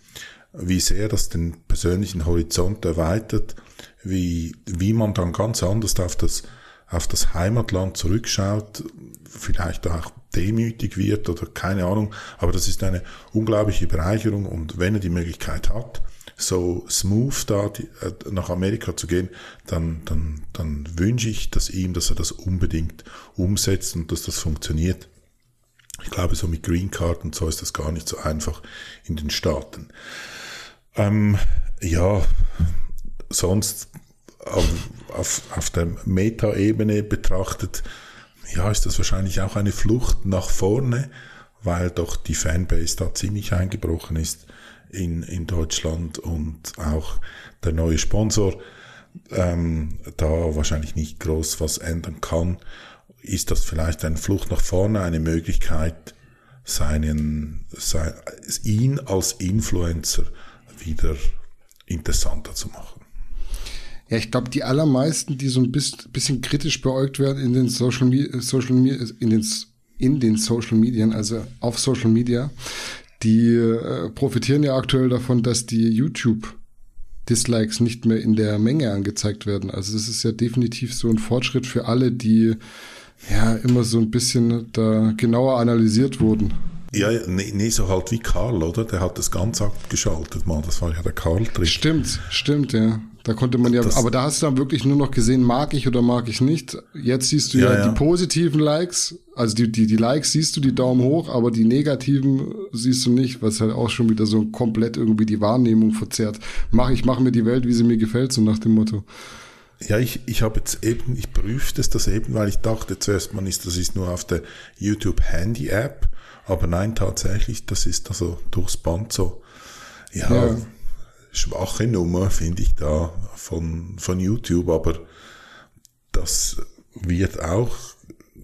wie sehr das den persönlichen Horizont erweitert, wie, wie man dann ganz anders auf das, auf das Heimatland zurückschaut, vielleicht auch demütig wird oder keine Ahnung, aber das ist eine unglaubliche Bereicherung und wenn er die Möglichkeit hat, so smooth da die, äh, nach Amerika zu gehen, dann, dann, dann wünsche ich dass ihm, dass er das unbedingt umsetzt und dass das funktioniert. Ich glaube, so mit Green Card und so ist das gar nicht so einfach in den Staaten. Ähm, ja, sonst auf, auf, auf der Meta-Ebene betrachtet, ja, ist das wahrscheinlich auch eine Flucht nach vorne, weil doch die Fanbase da ziemlich eingebrochen ist in, in Deutschland und auch der neue Sponsor ähm, da wahrscheinlich nicht groß was ändern kann, ist das vielleicht eine Flucht nach vorne, eine Möglichkeit, seinen, sein, ihn als Influencer wieder interessanter zu machen. Ja, ich glaube, die allermeisten, die so ein bisschen kritisch beäugt werden in den Social, Social in den, in den Social Medien, also auf Social Media, die äh, profitieren ja aktuell davon, dass die YouTube Dislikes nicht mehr in der Menge angezeigt werden. Also das ist ja definitiv so ein Fortschritt für alle, die ja immer so ein bisschen da genauer analysiert wurden. Ja, nee, nee, so halt wie Karl, oder? Der hat das ganz abgeschaltet mal. Das war ja der Karl-Trick. Stimmt, stimmt, ja. Da konnte man ja, das, aber da hast du dann wirklich nur noch gesehen, mag ich oder mag ich nicht. Jetzt siehst du ja, ja, ja. die positiven Likes, also die, die, die Likes siehst du, die Daumen hoch, aber die negativen siehst du nicht, was halt auch schon wieder so komplett irgendwie die Wahrnehmung verzerrt. Mach, ich mache mir die Welt, wie sie mir gefällt, so nach dem Motto. Ja, ich, ich habe jetzt eben, ich prüfte das eben, weil ich dachte zuerst, man ist, das ist nur auf der YouTube Handy App, aber nein, tatsächlich, das ist also durchs Band so. ja. ja schwache Nummer, finde ich da von, von YouTube, aber das wird auch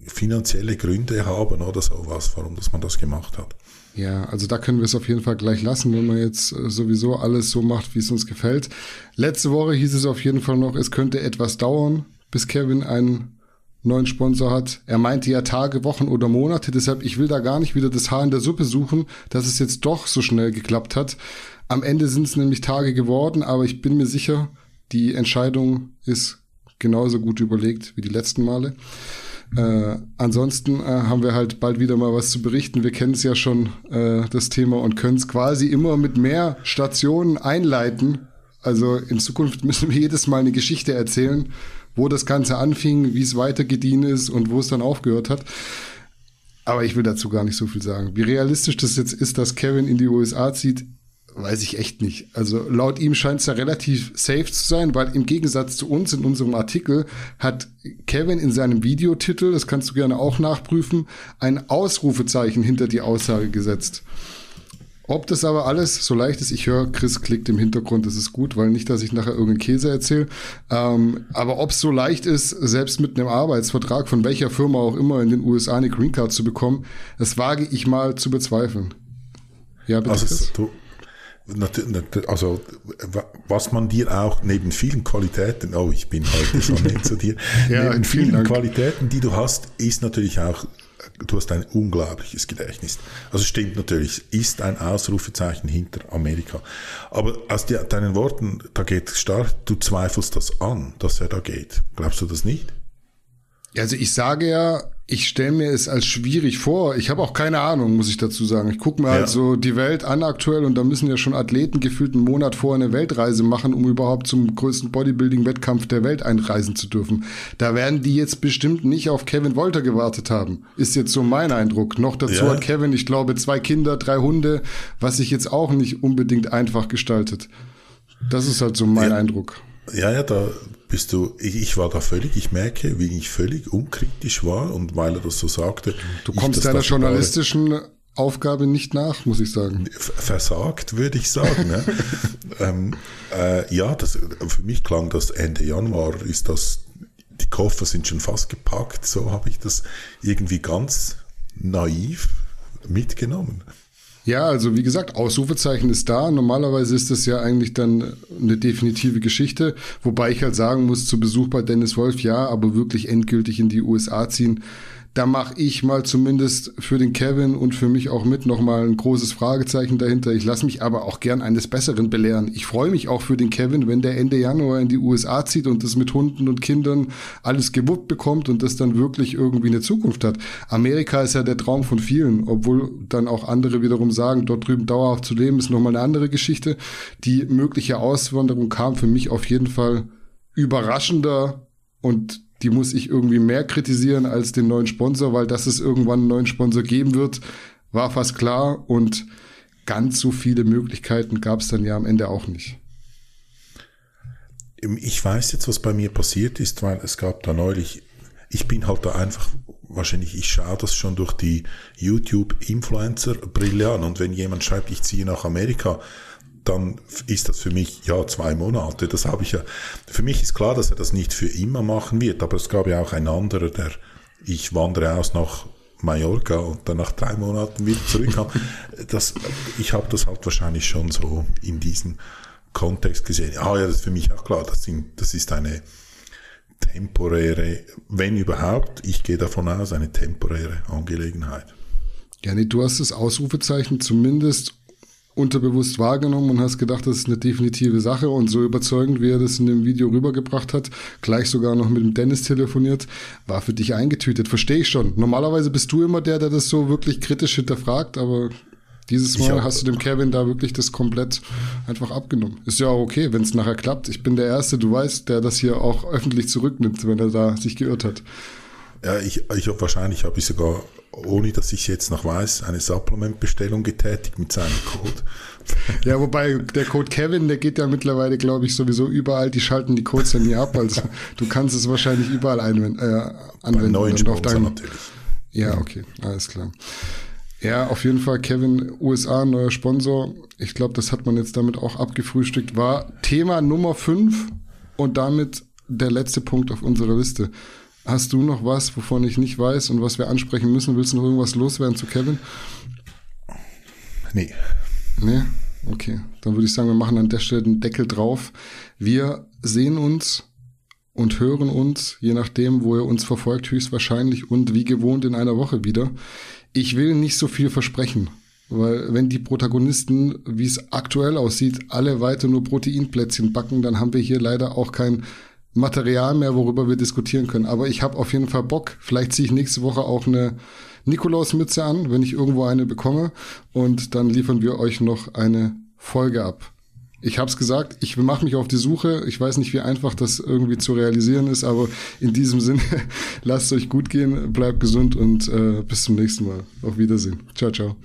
finanzielle Gründe haben oder sowas, warum dass man das gemacht hat. Ja, also da können wir es auf jeden Fall gleich lassen, wenn man jetzt äh, sowieso alles so macht, wie es uns gefällt. Letzte Woche hieß es auf jeden Fall noch, es könnte etwas dauern, bis Kevin einen neuen Sponsor hat. Er meinte ja Tage, Wochen oder Monate, deshalb ich will da gar nicht wieder das Haar in der Suppe suchen, dass es jetzt doch so schnell geklappt hat. Am Ende sind es nämlich Tage geworden, aber ich bin mir sicher, die Entscheidung ist genauso gut überlegt wie die letzten Male. Äh, ansonsten äh, haben wir halt bald wieder mal was zu berichten. Wir kennen es ja schon, äh, das Thema, und können es quasi immer mit mehr Stationen einleiten. Also in Zukunft müssen wir jedes Mal eine Geschichte erzählen, wo das Ganze anfing, wie es weitergedient ist und wo es dann aufgehört hat. Aber ich will dazu gar nicht so viel sagen. Wie realistisch das jetzt ist, dass Kevin in die USA zieht, weiß ich echt nicht. Also laut ihm scheint es ja relativ safe zu sein, weil im Gegensatz zu uns in unserem Artikel hat Kevin in seinem Videotitel, das kannst du gerne auch nachprüfen, ein Ausrufezeichen hinter die Aussage gesetzt. Ob das aber alles so leicht ist, ich höre, Chris klickt im Hintergrund, das ist gut, weil nicht, dass ich nachher irgendeinen Käse erzähle. Ähm, aber ob es so leicht ist, selbst mit einem Arbeitsvertrag von welcher Firma auch immer in den USA eine Green Card zu bekommen, das wage ich mal zu bezweifeln. Ja, bitte. Also, du, also was man dir auch neben vielen Qualitäten, oh, ich bin heute schon nett zu dir, ja, neben vielen Dank. Qualitäten, die du hast, ist natürlich auch, du hast ein unglaubliches Gedächtnis. Also stimmt natürlich, ist ein Ausrufezeichen hinter Amerika. Aber aus deinen Worten, da geht stark, du zweifelst das an, dass er da geht. Glaubst du das nicht? Also ich sage ja, ich stelle mir es als schwierig vor. Ich habe auch keine Ahnung, muss ich dazu sagen. Ich gucke mir halt ja. halt so die Welt an aktuell und da müssen ja schon Athleten gefühlt einen Monat vor eine Weltreise machen, um überhaupt zum größten Bodybuilding-Wettkampf der Welt einreisen zu dürfen. Da werden die jetzt bestimmt nicht auf Kevin Wolter gewartet haben. Ist jetzt so mein Eindruck. Noch dazu ja. hat Kevin, ich glaube, zwei Kinder, drei Hunde, was sich jetzt auch nicht unbedingt einfach gestaltet. Das ist halt so mein ja. Eindruck. Ja, ja, da bist du, ich, ich, war da völlig, ich merke, wie ich völlig unkritisch war und weil er das so sagte. Du kommst deiner journalistischen Aufgabe nicht nach, muss ich sagen. Versagt, würde ich sagen. ne? ähm, äh, ja, das, für mich klang das Ende Januar, ist das, die Koffer sind schon fast gepackt, so habe ich das irgendwie ganz naiv mitgenommen. Ja, also wie gesagt, Ausrufezeichen ist da. Normalerweise ist das ja eigentlich dann eine definitive Geschichte. Wobei ich halt sagen muss, zu Besuch bei Dennis Wolf, ja, aber wirklich endgültig in die USA ziehen, da mache ich mal zumindest für den Kevin und für mich auch mit nochmal ein großes Fragezeichen dahinter. Ich lasse mich aber auch gern eines Besseren belehren. Ich freue mich auch für den Kevin, wenn der Ende Januar in die USA zieht und das mit Hunden und Kindern alles gewuppt bekommt und das dann wirklich irgendwie eine Zukunft hat. Amerika ist ja der Traum von vielen, obwohl dann auch andere wiederum sagen, dort drüben dauerhaft zu leben ist nochmal eine andere Geschichte. Die mögliche Auswanderung kam für mich auf jeden Fall überraschender und die muss ich irgendwie mehr kritisieren als den neuen Sponsor, weil dass es irgendwann einen neuen Sponsor geben wird, war fast klar und ganz so viele Möglichkeiten gab es dann ja am Ende auch nicht. Ich weiß jetzt, was bei mir passiert ist, weil es gab da neulich, ich bin halt da einfach, wahrscheinlich, ich schaue das schon durch die YouTube-Influencer-Brille an und wenn jemand schreibt, ich ziehe nach Amerika, dann ist das für mich ja zwei Monate. Das habe ich ja. Für mich ist klar, dass er das nicht für immer machen wird, aber es gab ja auch ein anderer, der ich wandere aus nach Mallorca und dann nach drei Monaten wieder zurückkam. das, ich habe das halt wahrscheinlich schon so in diesem Kontext gesehen. Ah ja, das ist für mich auch klar. Das, sind, das ist eine temporäre, wenn überhaupt, ich gehe davon aus, eine temporäre Angelegenheit. Nee, du hast das Ausrufezeichen zumindest unterbewusst wahrgenommen und hast gedacht, das ist eine definitive Sache und so überzeugend, wie er das in dem Video rübergebracht hat, gleich sogar noch mit dem Dennis telefoniert, war für dich eingetütet. Verstehe ich schon. Normalerweise bist du immer der, der das so wirklich kritisch hinterfragt, aber dieses Mal hast du dem Kevin da wirklich das komplett einfach abgenommen. Ist ja auch okay, wenn es nachher klappt. Ich bin der Erste, du weißt, der das hier auch öffentlich zurücknimmt, wenn er da sich geirrt hat. Ja, ich, ich habe wahrscheinlich habe ich sogar ohne dass ich jetzt noch weiß, eine Supplement-Bestellung getätigt mit seinem Code. Ja, wobei der Code Kevin, der geht ja mittlerweile, glaube ich, sowieso überall. Die schalten die Codes ja nie ab. Also du kannst es wahrscheinlich überall einwenden, äh, anwenden. Beim neuen Sponsor deinem, natürlich. Ja, okay, alles klar. Ja, auf jeden Fall Kevin, USA, neuer Sponsor. Ich glaube, das hat man jetzt damit auch abgefrühstückt. War Thema Nummer 5 und damit der letzte Punkt auf unserer Liste. Hast du noch was, wovon ich nicht weiß und was wir ansprechen müssen? Willst du noch irgendwas loswerden zu Kevin? Nee. Nee? Okay. Dann würde ich sagen, wir machen an der Stelle den Deckel drauf. Wir sehen uns und hören uns, je nachdem, wo ihr uns verfolgt, höchstwahrscheinlich und wie gewohnt in einer Woche wieder. Ich will nicht so viel versprechen, weil wenn die Protagonisten, wie es aktuell aussieht, alle weiter nur Proteinplätzchen backen, dann haben wir hier leider auch kein Material mehr, worüber wir diskutieren können. Aber ich habe auf jeden Fall Bock. Vielleicht ziehe ich nächste Woche auch eine Nikolausmütze an, wenn ich irgendwo eine bekomme. Und dann liefern wir euch noch eine Folge ab. Ich habe es gesagt, ich mache mich auf die Suche. Ich weiß nicht, wie einfach das irgendwie zu realisieren ist, aber in diesem Sinne, lasst euch gut gehen, bleibt gesund und äh, bis zum nächsten Mal. Auf Wiedersehen. Ciao, ciao.